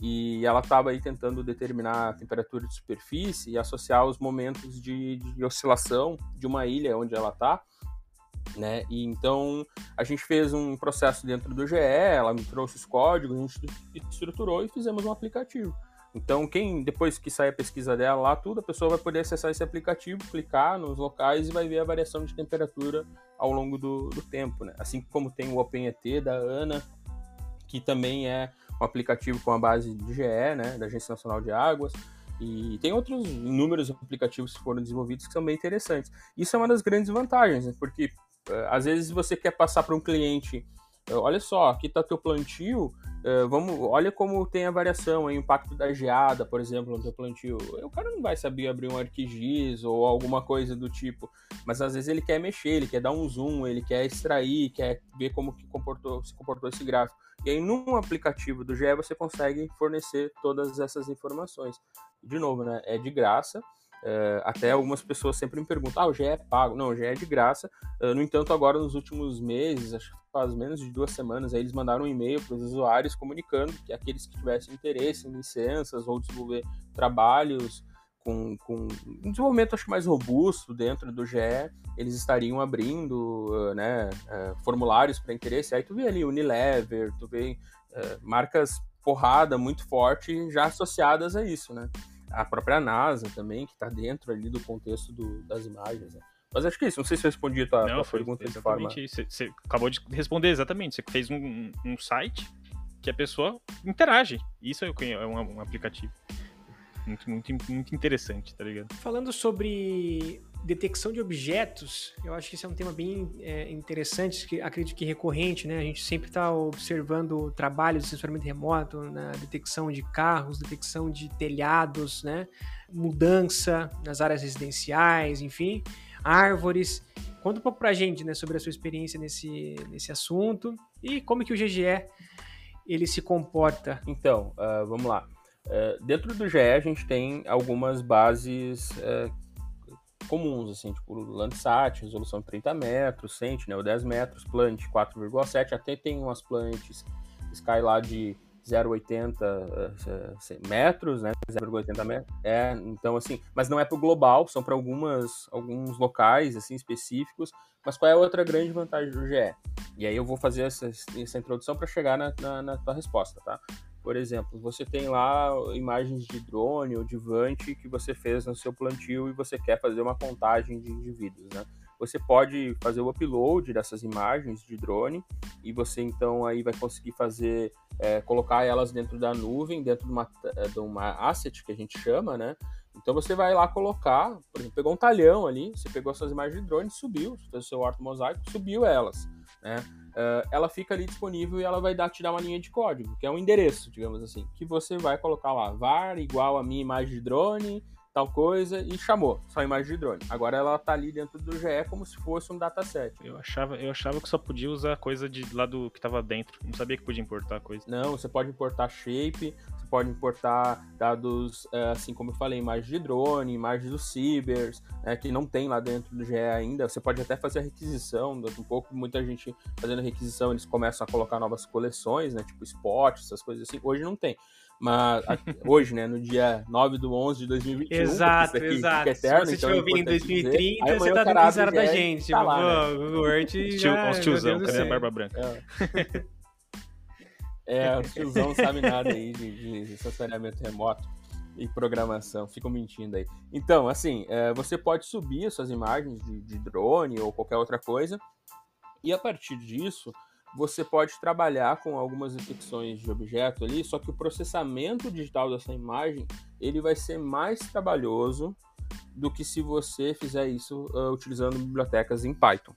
E ela estava aí tentando determinar a temperatura de superfície e associar os momentos de, de oscilação de uma ilha onde ela está né? E então a gente fez um processo dentro do GE, ela me trouxe os códigos, a gente estruturou e fizemos um aplicativo. Então, quem depois que sair a pesquisa dela lá, tudo, a pessoa vai poder acessar esse aplicativo, clicar nos locais e vai ver a variação de temperatura ao longo do, do tempo, né? Assim como tem o OpenET da ANA, que também é um aplicativo com a base de GE, né, da Agência Nacional de Águas. E tem outros inúmeros aplicativos que foram desenvolvidos que são bem interessantes. Isso é uma das grandes vantagens, né? porque eh, às vezes você quer passar para um cliente, olha só, aqui está teu plantio, eh, vamos, olha como tem a variação, o impacto da geada, por exemplo, no teu plantio. O cara não vai saber abrir um ArcGIS ou alguma coisa do tipo, mas às vezes ele quer mexer, ele quer dar um zoom, ele quer extrair, quer ver como que comportou, se comportou esse gráfico. E aí, num aplicativo do GE, você consegue fornecer todas essas informações. De novo, né? É de graça. Uh, até algumas pessoas sempre me perguntam: ah, o GE é pago? Não, o GE é de graça. Uh, no entanto, agora nos últimos meses, acho que faz menos de duas semanas, aí eles mandaram um e-mail para os usuários comunicando que aqueles que tivessem interesse em licenças ou desenvolver trabalhos com, com um desenvolvimento acho mais robusto dentro do GE, eles estariam abrindo uh, né, formulários para interesse. Aí tu vê ali Unilever, tu vê marcas porrada muito forte já associadas a isso, né? A própria NASA também, que está dentro ali do contexto do, das imagens. Né? Mas acho que é isso. Não sei se eu respondi a tua, Não, tua pergunta de forma. Isso. Você acabou de responder exatamente. Você fez um, um site que a pessoa interage. Isso é um, um aplicativo. Muito, muito, muito interessante, tá ligado? Falando sobre detecção de objetos, eu acho que esse é um tema bem é, interessante, que acredito que recorrente, né? A gente sempre está observando trabalhos de sensoramento remoto na detecção de carros, detecção de telhados, né? Mudança nas áreas residenciais, enfim, árvores. Conta um pouco para a gente, né, sobre a sua experiência nesse, nesse assunto e como que o GGE ele se comporta. Então, uh, vamos lá. Uh, dentro do GE a gente tem algumas bases uh, comuns, assim, tipo Landsat, resolução de 30 metros, Sentinel 10 metros, Plant 4,7, até tem umas Plant Sky lá de 0,80 uh, metros, né? 0,80 metros. É, então assim, mas não é para o global, são para algumas alguns locais assim específicos. Mas qual é a outra grande vantagem do GE? E aí eu vou fazer essa, essa introdução para chegar na, na, na tua resposta, tá? Por exemplo, você tem lá imagens de drone ou de vante que você fez no seu plantio e você quer fazer uma contagem de indivíduos, né? Você pode fazer o upload dessas imagens de drone e você então aí vai conseguir fazer, é, colocar elas dentro da nuvem, dentro de uma, é, de uma asset que a gente chama, né? Então você vai lá colocar, por exemplo, pegou um talhão ali, você pegou essas imagens de drone, subiu, fez o seu ortomosaico, subiu elas, né? Uh, ela fica ali disponível e ela vai dar, te dar uma linha de código, que é um endereço, digamos assim, que você vai colocar lá, var igual a minha imagem de drone, tal coisa, e chamou, só imagem de drone. Agora ela tá ali dentro do GE como se fosse um dataset. Eu achava, eu achava que só podia usar coisa de lá do que tava dentro, não sabia que podia importar coisa. Não, você pode importar shape, pode importar dados, é, assim como eu falei, imagens de drone, imagens do cibers, né, que não tem lá dentro do GE ainda. Você pode até fazer a requisição, um pouco, muita gente fazendo requisição, eles começam a colocar novas coleções, né, tipo spot, essas coisas assim. Hoje não tem. Mas hoje, né, no dia 9 do 11 de 2021. Exato, aqui, exato. Eterno, Se você estiver então é ouvindo em 2030, dizer, você tá dando risada da gente. Tá lá, né? o Word já... Os tiozão, cadê a barba branca? É. É, o tiozão sabe nada aí de, de remoto e programação, ficam mentindo aí. Então, assim, é, você pode subir as suas imagens de, de, drone ou qualquer outra coisa, e a partir disso, você pode trabalhar com algumas detecções de objeto ali, só que o processamento digital dessa imagem, ele vai ser mais trabalhoso do que se você fizer isso uh, utilizando bibliotecas em Python.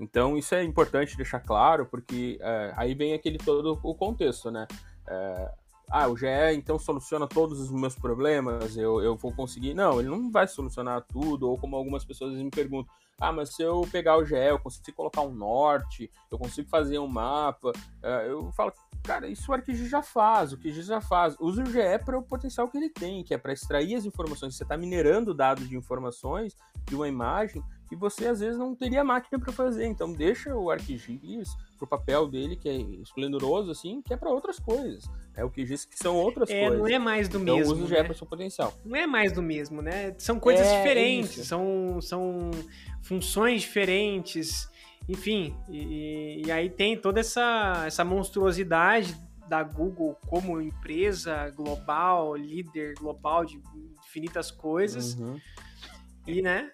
Então isso é importante deixar claro, porque é, aí vem aquele todo o contexto, né? É, ah, o GE então soluciona todos os meus problemas, eu, eu vou conseguir. Não, ele não vai solucionar tudo, ou como algumas pessoas me perguntam, ah, mas se eu pegar o GE, eu consigo colocar um norte, eu consigo fazer um mapa. Uh, eu falo, cara, isso o ArcGIS já faz, o QGIS já faz. Usa o GE para o potencial que ele tem, que é para extrair as informações. Você está minerando dados de informações de uma imagem que você às vezes não teria máquina para fazer. Então deixa o ArcGIS pro papel dele, que é esplendoroso, assim, que é para outras coisas. É o QGIS que são outras é, coisas. Não é mais do então, mesmo. Usa o GE né? para seu potencial. Não é mais do mesmo, né? São coisas é, diferentes, são, são funções diferentes, enfim. E, e aí tem toda essa, essa monstruosidade da Google como empresa global, líder global de infinitas coisas. Uhum. E, né?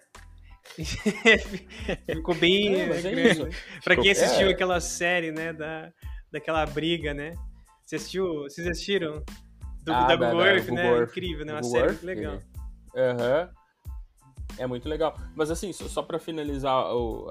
Ficou bem. É, é pra quem assistiu é. aquela série, né? Da, daquela briga, né? Você assistiu? Vocês assistiram? Do, ah, da, da Google Earth, né? Earth. Incrível, né? Uma Google série Earth, legal. Aham. Uhum. É muito legal. Mas assim, só para finalizar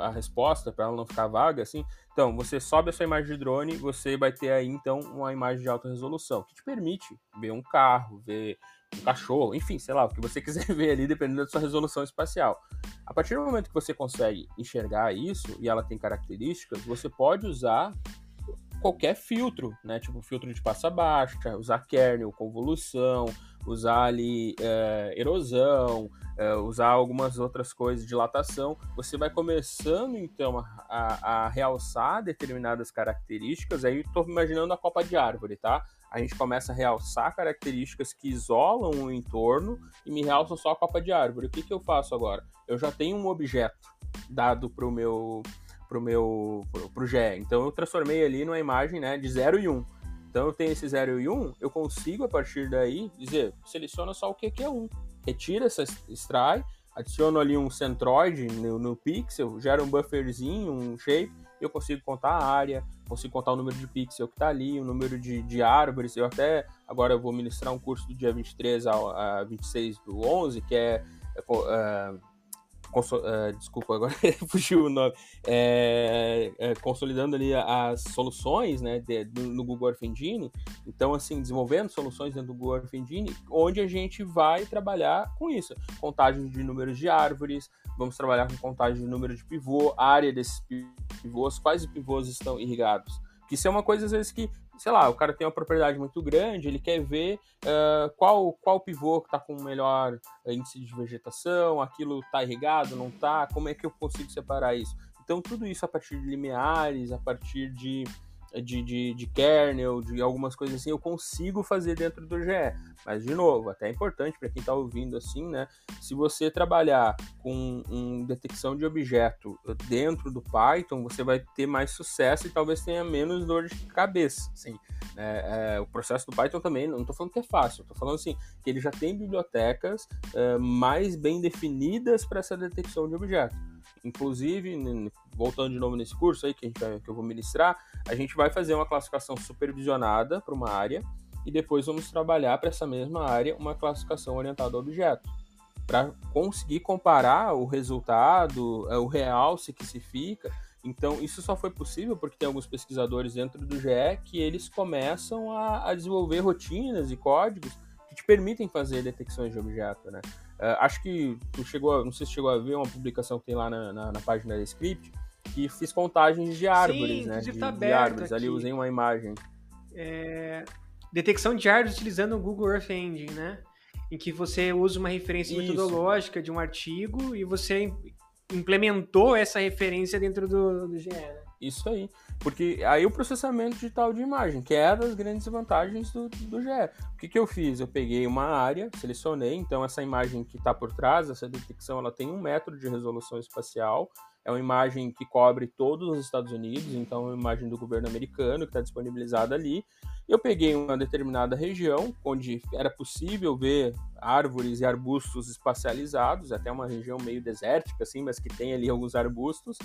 a resposta, para ela não ficar vaga, assim, então, você sobe a sua imagem de drone, você vai ter aí, então, uma imagem de alta resolução, que te permite ver um carro, ver um cachorro, enfim, sei lá, o que você quiser ver ali, dependendo da sua resolução espacial. A partir do momento que você consegue enxergar isso, e ela tem características, você pode usar qualquer filtro, né? Tipo filtro de passa baixa, usar kernel, convolução, usar ali é, erosão, é, usar algumas outras coisas, dilatação, você vai começando então a, a realçar determinadas características. Aí estou imaginando a copa de árvore, tá? A gente começa a realçar características que isolam o entorno e me realçam só a copa de árvore. O que, que eu faço agora? Eu já tenho um objeto dado para o meu pro meu pro, pro GE. Então eu transformei ali numa imagem, né, de 0 e 1. Um. Então eu tenho esse 0 e 1, um, eu consigo a partir daí dizer, seleciona só o que é 1. Um. Retira essa extrai, adiciono ali um centroid no, no pixel, gera um bufferzinho, um shape, eu consigo contar a área, consigo contar o número de pixel que está ali, o número de, de árvores. Eu até agora eu vou ministrar um curso do dia 23 a, a 26 do 11, que é, é, é uh, desculpa, agora fugiu o nome, é, é, consolidando ali as soluções né, de, do, no Google Earth Engine. Então, assim, desenvolvendo soluções dentro do Google Earth Engine, onde a gente vai trabalhar com isso. Contagem de números de árvores, vamos trabalhar com contagem de número de pivô, área desses pivôs, quais pivôs estão irrigados. Que isso é uma coisa, às vezes, que sei lá, o cara tem uma propriedade muito grande, ele quer ver uh, qual, qual pivô que está com o melhor índice de vegetação, aquilo está irrigado, não está, como é que eu consigo separar isso? Então, tudo isso a partir de limiares, a partir de de, de, de, kernel, de algumas coisas assim, eu consigo fazer dentro do GE. Mas, de novo, até é importante para quem está ouvindo assim, né? Se você trabalhar com um detecção de objeto dentro do Python, você vai ter mais sucesso e talvez tenha menos dor de cabeça. Assim, é, é, o processo do Python também, não estou falando que é fácil, estou falando assim, que ele já tem bibliotecas é, mais bem definidas para essa detecção de objeto. Inclusive, voltando de novo nesse curso aí que, vai, que eu vou ministrar, a gente vai fazer uma classificação supervisionada para uma área e depois vamos trabalhar para essa mesma área uma classificação orientada a objeto, para conseguir comparar o resultado, é, o realce que se fica. Então, isso só foi possível porque tem alguns pesquisadores dentro do GE que eles começam a, a desenvolver rotinas e códigos que te permitem fazer detecções de objeto, né? Uh, acho que tu chegou, a, não sei se chegou a ver uma publicação que tem lá na, na, na página da Script, que fiz contagens de árvores, Sim, né? De, tá de árvores. Aqui. Ali usei uma imagem. É... Detecção de árvores utilizando o Google Earth Engine, né? Em que você usa uma referência Isso. metodológica de um artigo e você implementou essa referência dentro do, do GE, né? Isso aí. Porque aí o processamento digital de imagem, que é das grandes vantagens do, do GE. O que, que eu fiz? Eu peguei uma área, selecionei, então essa imagem que está por trás, essa detecção, ela tem um metro de resolução espacial. É uma imagem que cobre todos os Estados Unidos, então é uma imagem do governo americano que está disponibilizada ali. Eu peguei uma determinada região onde era possível ver árvores e arbustos espacializados, até uma região meio desértica, assim, mas que tem ali alguns arbustos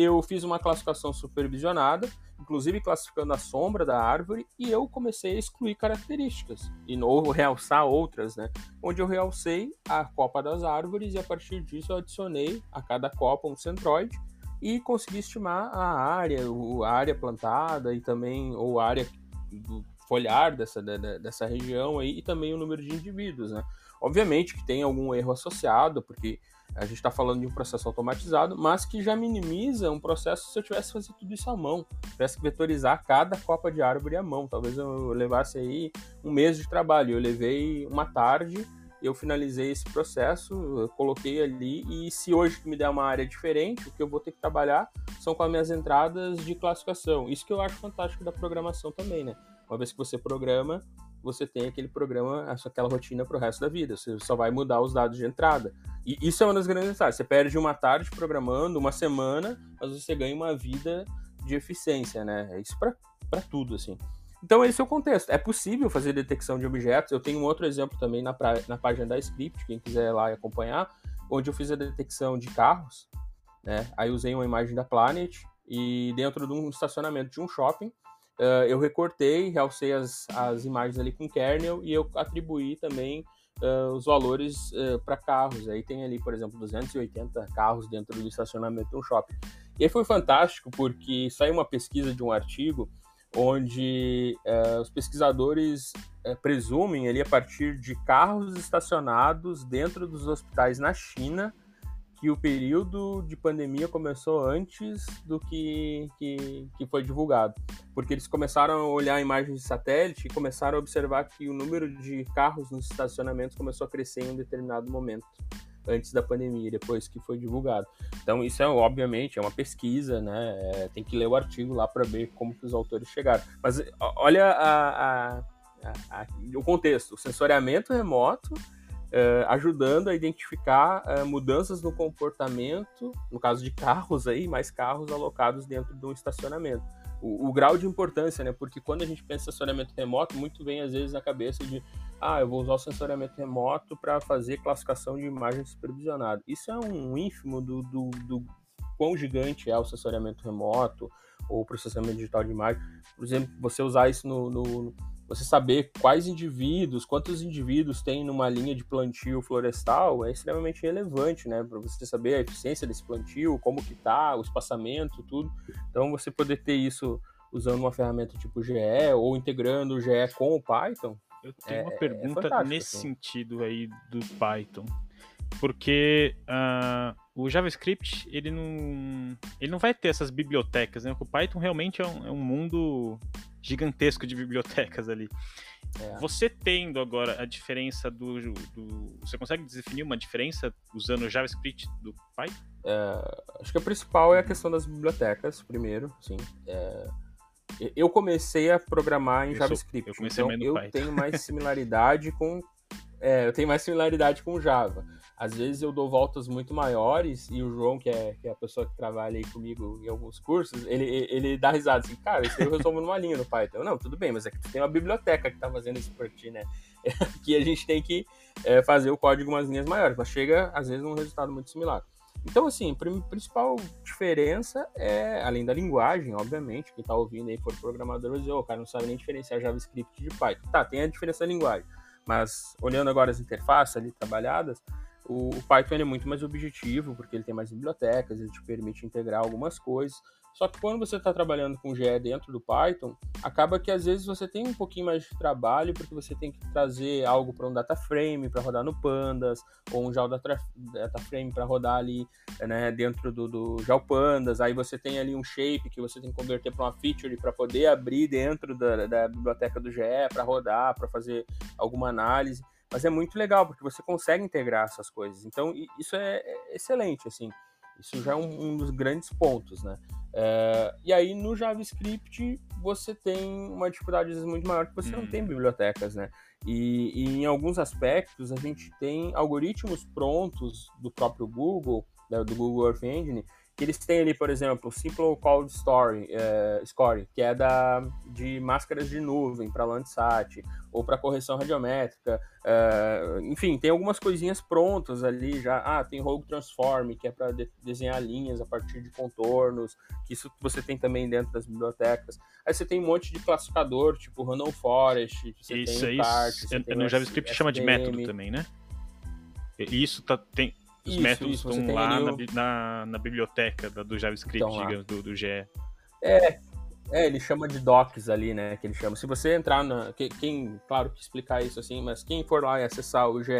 eu fiz uma classificação supervisionada, inclusive classificando a sombra da árvore, e eu comecei a excluir características, e ou realçar outras, né? Onde eu realcei a copa das árvores e a partir disso eu adicionei a cada copa um centroide e consegui estimar a área, a área plantada e também ou a área do folhar dessa, dessa região aí e também o número de indivíduos, né? Obviamente que tem algum erro associado, porque a gente está falando de um processo automatizado, mas que já minimiza um processo se eu tivesse que fazer tudo isso à mão. Tivesse que vetorizar cada copa de árvore à mão. Talvez eu levasse aí um mês de trabalho. Eu levei uma tarde, eu finalizei esse processo, coloquei ali, e se hoje me der uma área diferente, o que eu vou ter que trabalhar são com as minhas entradas de classificação. Isso que eu acho fantástico da programação também, né? Uma vez que você programa, você tem aquele programa, aquela rotina para o resto da vida. Você só vai mudar os dados de entrada. E isso é uma das grandes vantagens. Você perde uma tarde programando, uma semana, mas você ganha uma vida de eficiência, né? É isso para tudo, assim. Então, esse é o contexto. É possível fazer detecção de objetos. Eu tenho um outro exemplo também na, pra, na página da Script, quem quiser ir lá e acompanhar, onde eu fiz a detecção de carros. Né? Aí usei uma imagem da Planet e dentro de um estacionamento de um shopping, uh, eu recortei, realcei as, as imagens ali com kernel e eu atribuí também uh, os valores uh, para carros. Aí tem ali, por exemplo, 280 carros dentro do estacionamento de um shopping. E aí foi fantástico porque saiu uma pesquisa de um artigo onde os pesquisadores presumem ali a partir de carros estacionados dentro dos hospitais na China que o período de pandemia começou antes do que, que, que, foi divulgado. Porque eles começaram a olhar imagens de satélite e começaram a observar que o número de carros nos estacionamentos começou a crescer em um determinado momento, antes da pandemia, depois que foi divulgado. Então, isso é, obviamente, é uma pesquisa, né? É, tem que ler o artigo lá para ver como que os autores chegaram. Mas olha a, a, a, o contexto: o sensoriamento remoto Uh, ajudando a identificar uh, mudanças no comportamento, no caso de carros aí, mais carros alocados dentro de um estacionamento. O, o, grau de importância, né? Porque quando a gente pensa em sensoriamento remoto, muito vem às vezes na cabeça de, ah, eu vou usar o sensoriamento remoto para fazer classificação de imagem supervisionada. Isso é um ínfimo do, do, do quão gigante é o sensoriamento remoto ou processamento digital de imagem. Por exemplo, você usar isso no, no você saber quais indivíduos, quantos indivíduos tem numa linha de plantio florestal é extremamente relevante, né? Para você saber a eficiência desse plantio, como que tá, o espaçamento, tudo. Então você poder ter isso usando uma ferramenta tipo GE ou integrando o GE com o Python. Eu tenho é, uma é pergunta é nesse assim. sentido aí do Python, porque uh, o JavaScript ele não, ele não vai ter essas bibliotecas, né? O Python realmente é um, é um mundo gigantesco de bibliotecas ali. É. Você tendo agora a diferença do, do, Você consegue definir uma diferença usando o JavaScript do Python? É, acho que a principal é a questão das bibliotecas, primeiro, sim. É, eu comecei a programar em eu JavaScript, sou, eu então eu Python. tenho mais similaridade com. É, eu tenho mais similaridade com Java às vezes eu dou voltas muito maiores e o João, que é, que é a pessoa que trabalha aí comigo em alguns cursos, ele, ele dá risada assim, cara, isso eu resolvo numa linha no Python. Não, tudo bem, mas é que tu tem uma biblioteca que tá fazendo isso por ti, né? que a gente tem que é, fazer o código umas linhas maiores, mas chega às vezes num resultado muito similar. Então, assim, a principal diferença é, além da linguagem, obviamente, quem tá ouvindo aí for programador o cara não sabe nem diferenciar JavaScript de Python. Tá, tem a diferença da linguagem, mas olhando agora as interfaces ali trabalhadas, o, Python é muito mais objetivo, porque ele tem mais bibliotecas, ele te permite integrar algumas coisas. Só que quando você está trabalhando com GE dentro do Python, acaba que às vezes você tem um pouquinho mais de trabalho, porque você tem que trazer algo para um data frame para rodar no Pandas, ou um JAL data frame para rodar ali né, dentro do, do JAL Pandas. Aí você tem ali um shape que você tem que converter para uma feature para poder abrir dentro da, da biblioteca do GE para rodar, para fazer alguma análise. Mas é muito legal, porque você consegue integrar essas coisas. Então, isso é, é excelente, assim. Isso já é um, um dos grandes pontos, né? É, e aí, no JavaScript, você tem uma dificuldade às vezes, muito maior, que você hum. não tem uhum. bibliotecas, né? E, e, em alguns aspectos, a gente tem algoritmos prontos do próprio Google, do Google Earth Engine, eles têm ali, por exemplo, o Simple Cold Story, é, Score, que é da, de máscaras de nuvem para Landsat, ou para correção radiométrica. É, enfim, tem algumas coisinhas prontas ali já. Ah, tem Rogue Transform, que é para de, desenhar linhas a partir de contornos, que isso você tem também dentro das bibliotecas. Aí você tem um monte de classificador, tipo Random Forest, você isso, tem o Cart, é, no JavaScript chama de método também, né? Isso tá, tem, os isso, métodos isso, estão lá na, na, na, biblioteca do JavaScript, digamos, do, do GE. É, É, ele chama de docs ali, né? Que ele chama. Se você entrar na. Quem, claro que explicar isso assim, mas quem for lá e acessar o GE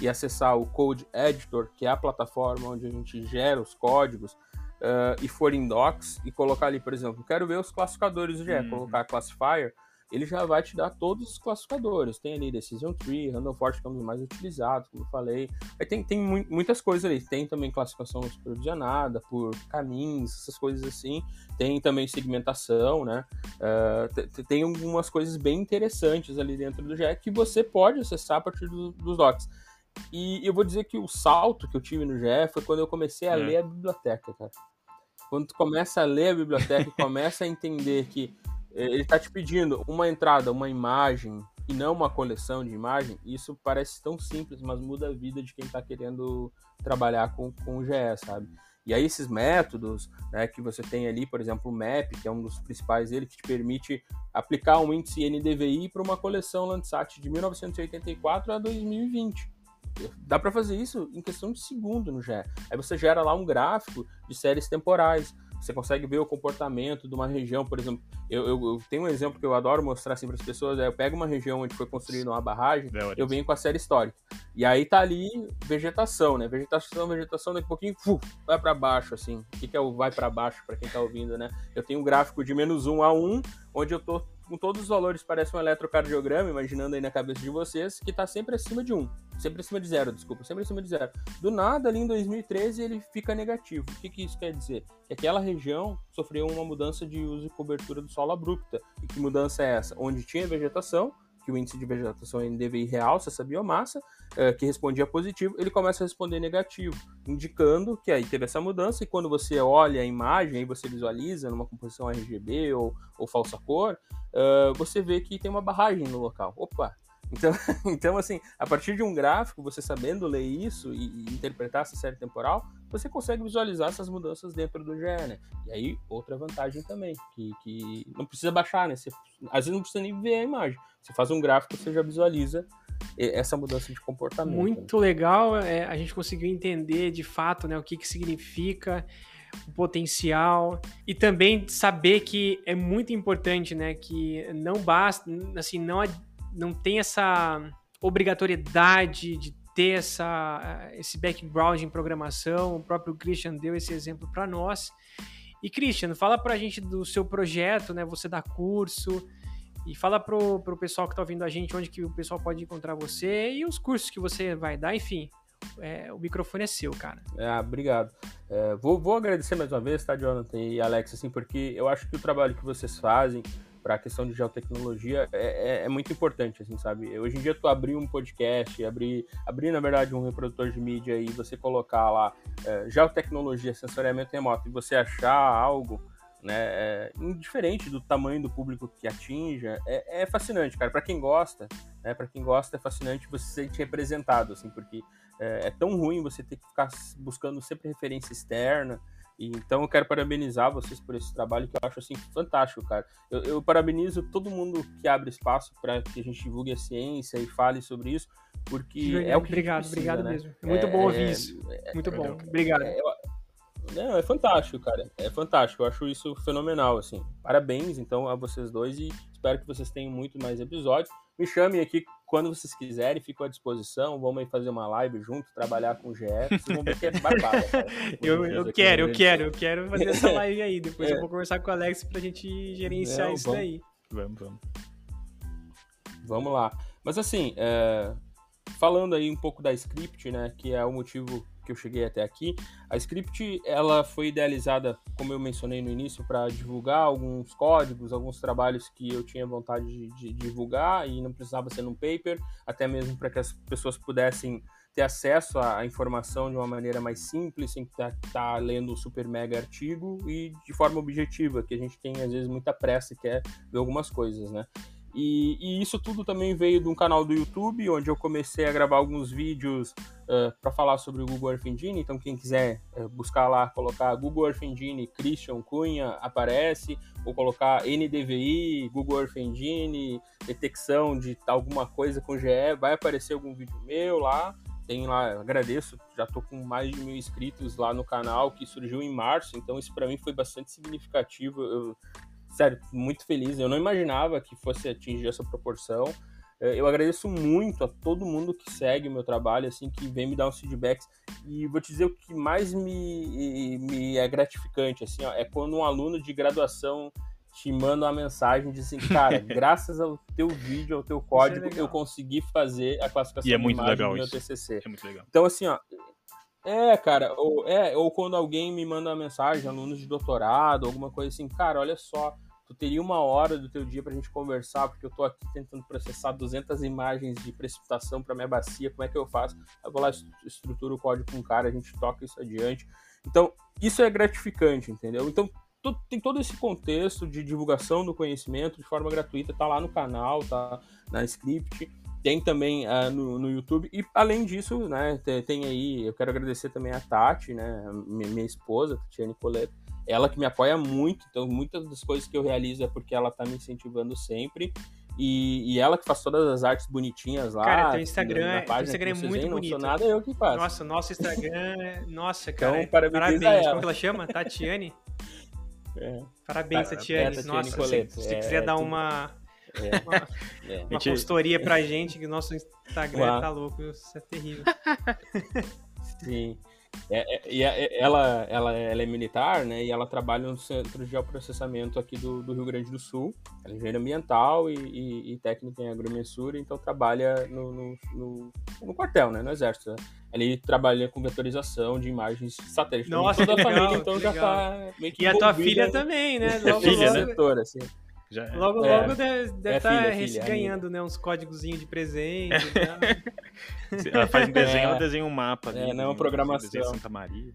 e acessar o Code Editor, que é a plataforma onde a gente gera os códigos, uh, e for em docs e colocar ali, por exemplo, quero ver os classificadores do GE, uhum. colocar classifier, ele já vai te dar todos os classificadores. Tem ali Decision Tree, Random Forest, que é um dos mais utilizados, como eu falei. Aí tem, tem muitas coisas ali. Tem também classificação supervisionada por caminhos, essas coisas assim. Tem também segmentação, né? Uh, tem algumas coisas bem interessantes ali dentro do GE que você pode acessar a partir do, dos docs. E eu vou dizer que o salto que eu tive no GE foi quando eu comecei a é. ler a biblioteca, cara. Quando tu começa a ler a biblioteca e começa a entender que ele está te pedindo uma entrada, uma imagem e não uma coleção de imagem, isso parece tão simples, mas muda a vida de quem está querendo trabalhar com, com o GE, sabe? E aí esses métodos né, que você tem ali, por exemplo, o MAP, que é um dos principais dele, que te permite aplicar um índice NDVI para uma coleção Landsat de 1984 a 2020. Dá para fazer isso em questão de segundo no GE. Aí você gera lá um gráfico de séries temporais você consegue ver o comportamento de uma região, por exemplo. Eu, eu, eu tenho um exemplo que eu adoro mostrar assim para as pessoas: é, eu pego uma região onde foi construída uma barragem, eu venho com a série histórica. E aí tá ali vegetação, né? Vegetação, vegetação, daqui a pouquinho vai para baixo, assim. O que, que é o vai para baixo, para quem tá ouvindo, né? Eu tenho um gráfico de menos 1 a 1, onde eu tô com todos os valores, parece um eletrocardiograma, imaginando aí na cabeça de vocês, que está sempre acima de 1. Sempre acima de zero, desculpa, sempre acima de zero. Do nada, ali em 2013, ele fica negativo. O que, que isso quer dizer? Que aquela região sofreu uma mudança de uso e cobertura do solo abrupta. E que mudança é essa? Onde tinha vegetação, que o índice de vegetação NDVI realça essa biomassa, é, que respondia positivo, ele começa a responder negativo, indicando que aí teve essa mudança, e quando você olha a imagem, aí você visualiza numa composição RGB ou, ou falsa cor, uh, você vê que tem uma barragem no local. Opa! Então, então, assim, a partir de um gráfico, você sabendo ler isso e, e interpretar essa série temporal, você consegue visualizar essas mudanças dentro do GE, né? E aí, outra vantagem também, que, que não precisa baixar, né? Você, às vezes não precisa nem ver a imagem. Você faz um gráfico, você já visualiza essa mudança de comportamento. Muito né? legal, é, a gente conseguiu entender de fato né, o que, que significa o potencial e também saber que é muito importante, né, que não basta, assim, não, não tem essa obrigatoriedade de ter essa, esse background em programação. O próprio Christian deu esse exemplo para nós. E Christian, fala para a gente do seu projeto, né? Você dá curso e fala pro, pro pessoal que está ouvindo a gente onde que o pessoal pode encontrar você e os cursos que você vai dar, enfim. É, o microfone é seu, cara. É, obrigado. É, vou, vou agradecer mais uma vez, tá, Jonathan e Alex, assim, porque eu acho que o trabalho que vocês fazem para a questão de geotecnologia é, é, é, muito importante, assim, sabe? Hoje em dia tu abrir um podcast, abrir, abrir na verdade um reprodutor de mídia e você colocar lá é, geotecnologia, sensoriamento remoto e você achar algo né, é, indiferente do tamanho do público que atinja, é, é fascinante, cara. Para quem gosta, né, para quem gosta é fascinante você se representado, assim, porque é, é, tão ruim você ter que ficar buscando sempre referência externa. E, então eu quero parabenizar vocês por esse trabalho que eu acho assim fantástico, cara. Eu, eu parabenizo todo mundo que abre espaço para que a gente divulgue a ciência e fale sobre isso, porque é o que obrigado, precisa, obrigado né? mesmo. É muito bom ouvir é, isso. É, muito bom. Obrigado. Não, é fantástico, cara. É fantástico. Eu acho isso fenomenal, assim. Parabéns, então, a vocês dois e espero que vocês tenham muito mais episódios. Me chamem aqui quando vocês quiserem, fico à disposição. Vamos aí fazer uma live junto, trabalhar com o GE. Vocês vão ver que é barbada, eu, eu quero, eu quero, eu quero fazer essa live aí. Depois é. eu vou conversar com o Alex pra gente gerenciar Não, isso vamos, daí. Vamos, vamos. Vamos lá. Mas assim, é, falando aí um pouco da script, né, que é o motivo que eu cheguei até aqui. A script ela foi idealizada, como eu mencionei no início, para divulgar alguns códigos, alguns trabalhos que eu tinha vontade de, de divulgar e não precisava ser num paper, até mesmo para que as pessoas pudessem ter acesso à informação de uma maneira mais simples, sem estar tá, lendo um super mega artigo e de forma objetiva, que a gente tem às vezes muita pressa e quer ver algumas coisas, né? E, e, isso tudo também veio de um canal do YouTube, onde eu comecei a gravar alguns vídeos uh, para falar sobre o Google Earth Engine. Então, quem quiser uh, buscar lá, colocar Google Earth Engine Christian Cunha, aparece. Ou colocar NDVI, Google Earth Engine, detecção de alguma coisa com GE, vai aparecer algum vídeo meu lá. Tem lá, agradeço, já tô com mais de mil inscritos lá no canal, que surgiu em março, então isso para mim foi bastante significativo. Eu sério, muito feliz. Eu não imaginava que fosse atingir essa proporção. É, eu agradeço muito a todo mundo que segue o meu trabalho, assim, que vem me dar uns feedbacks. E vou te dizer o que mais me, me é gratificante, assim, ó, é quando um aluno de graduação te manda uma mensagem de assim, cara, graças ao teu vídeo, ao teu é código, é eu consegui fazer a classificação e é muito legal do meu isso. TCC. É muito legal. Então, assim, ó, é, cara, ou, é, ou quando alguém me manda uma mensagem, alunos de doutorado, alguma coisa assim, cara, olha só, tu teria uma hora do teu dia pra gente conversar, porque eu tô aqui tentando processar 200 imagens de precipitação para minha bacia, como é que eu faço? Eu vou lá, estruturo o código com o cara, a gente toca isso adiante. Então, isso é gratificante, entendeu? Então, tem todo esse contexto de divulgação do conhecimento de forma gratuita, tá lá no canal, tá na script, tem também uh, no, no, YouTube, e além disso, né, tem, tem, aí, eu quero agradecer também a Tati, né, minha, minha esposa, Tatiane Coleto, ela que me apoia muito, então muitas das coisas que eu realizo é porque ela tá me incentivando sempre, e, e, ela que faz todas as artes bonitinhas lá. Cara, teu Instagram, na página, Instagram é muito bonito. Não sou nada, eu que faço. Nossa, nosso Instagram, é, nossa, cara. Então, parabéns. parabéns. Como ela chama? Tatiane? É. Parabéns, Tatiane. É, Tatiane Nossa, Coleto. se, se é, quiser dar uma, é. uma, é. uma consultoria pra gente, que o nosso Instagram Uau. tá louco, isso é terrível. Sim. E ela, ela, ela é militar, né? E ela trabalha no Centro de Geoprocessamento aqui do, do Rio Grande do Sul. Ela é engenheira ambiental e, e, e técnica em agromensura, então trabalha no, no, no, no quartel, né? No Exército. Ele trabalha com vetorização de imagens satélites. Nossa, toda legal, a família, então já tá meio que E a tua filha também, né? Logo, filha, logo, né? Setor, assim. Já é. Logo, é. logo deve, é estar tá ganhando né, uns códigozinhos de presente. ela faz um desenho, ela desenha um mapa. Ali, é, não é uma programação. Santa Maria.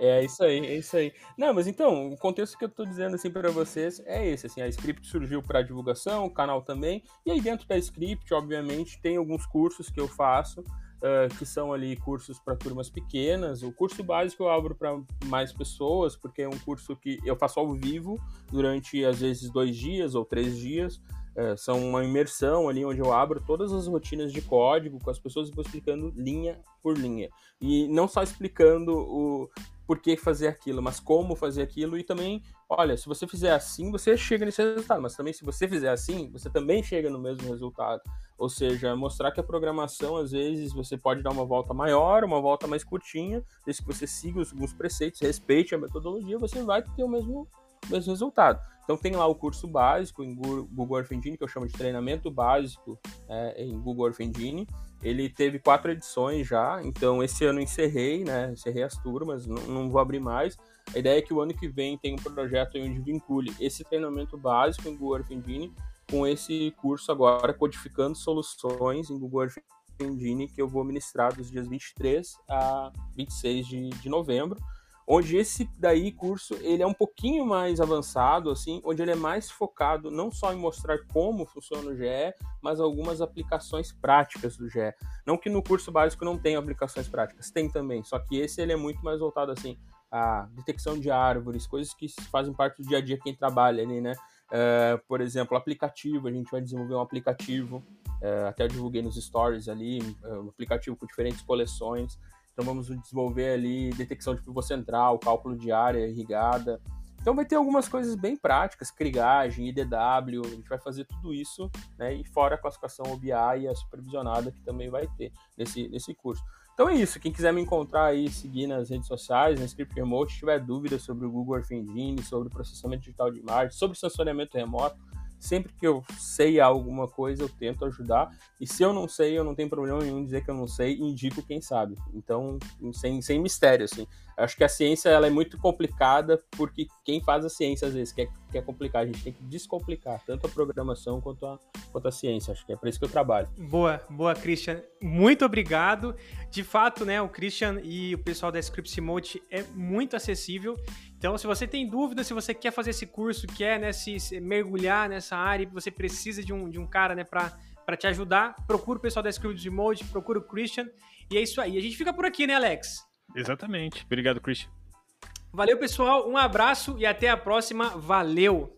É isso aí, é isso aí. Não, mas então, o contexto que eu tô dizendo assim para vocês é esse, assim, a Script surgiu para divulgação, o canal também, e aí dentro da Script, obviamente, tem alguns cursos que eu faço, uh, que são ali cursos para turmas pequenas. O curso básico eu abro para mais pessoas, porque é um curso que eu faço ao vivo durante às vezes dois dias ou três dias. É, são uma imersão ali onde eu abro todas as rotinas de código com as pessoas e vou explicando linha por linha. E não só explicando o, por que fazer aquilo, mas como fazer aquilo e também, olha, se você fizer assim, você chega nesse resultado, mas também se você fizer assim, você também chega no mesmo resultado. Ou seja, mostrar que a programação, às vezes, você pode dar uma volta maior, uma volta mais curtinha, desde que você siga alguns preceitos, respeite a metodologia, você vai ter o mesmo, mesmo resultado. Então tem lá o curso básico em Google Earth Engine, que eu chamo de treinamento básico é, em Google Earth Engine, ele teve quatro edições já, então esse ano encerrei, né? Encerrei as turmas, não, não vou abrir mais. A ideia é que o ano que vem tem um projeto onde vincule esse treinamento básico em Google Earth Engine com esse curso agora, codificando soluções em Google Earth Engine, que eu vou ministrar dos dias 23 a 26 de, de novembro onde esse daí curso ele é um pouquinho mais avançado, assim, onde ele é mais focado não só em mostrar como funciona o GE, mas algumas aplicações práticas do GE. Não que no curso básico não tenha aplicações práticas, tem também, só que esse ele é muito mais voltado assim a detecção de árvores, coisas que fazem parte do dia a dia quem trabalha ali, né? Uh, por exemplo, aplicativo, a gente vai desenvolver um aplicativo, uh, até eu divulguei nos stories ali, um aplicativo com diferentes coleções. Então vamos desenvolver ali detecção de pivô central, cálculo de área irrigada. Então vai ter algumas coisas bem práticas, crigagem, IDW, a gente vai fazer tudo isso, né? E fora a classificação OBI e a supervisionada que também vai ter nesse, nesse curso. Então é isso, quem quiser me encontrar aí, seguir nas redes sociais, na Script Remote, se tiver dúvidas sobre o Google Earth Engine, sobre processamento digital de imagem, sobre sensoriamento remoto, sempre que eu sei alguma coisa, eu tento ajudar. E se eu não sei, eu não tenho problema nenhum em dizer que eu não sei e indico quem sabe. Então, sem, sem mistério, assim. Acho que a ciência ela é muito complicada porque quem faz a ciência às vezes quer, quer complicar. A gente tem que descomplicar tanto a programação quanto a, quanto a ciência. Acho que é para isso que eu trabalho. Boa, boa, Christian. Muito obrigado. De fato, né, o Christian e o pessoal da Scripts Remote é muito acessível. Então, se você tem dúvida, se você quer fazer esse curso, quer né, se, se mergulhar nessa área, você precisa de um, de um cara né, para te ajudar, procura o pessoal da Scripts Remote, procura o Christian. E é isso aí. A gente fica por aqui, né, Alex? Exatamente. Obrigado, Christian. Valeu, pessoal. Um abraço e até a próxima. Valeu!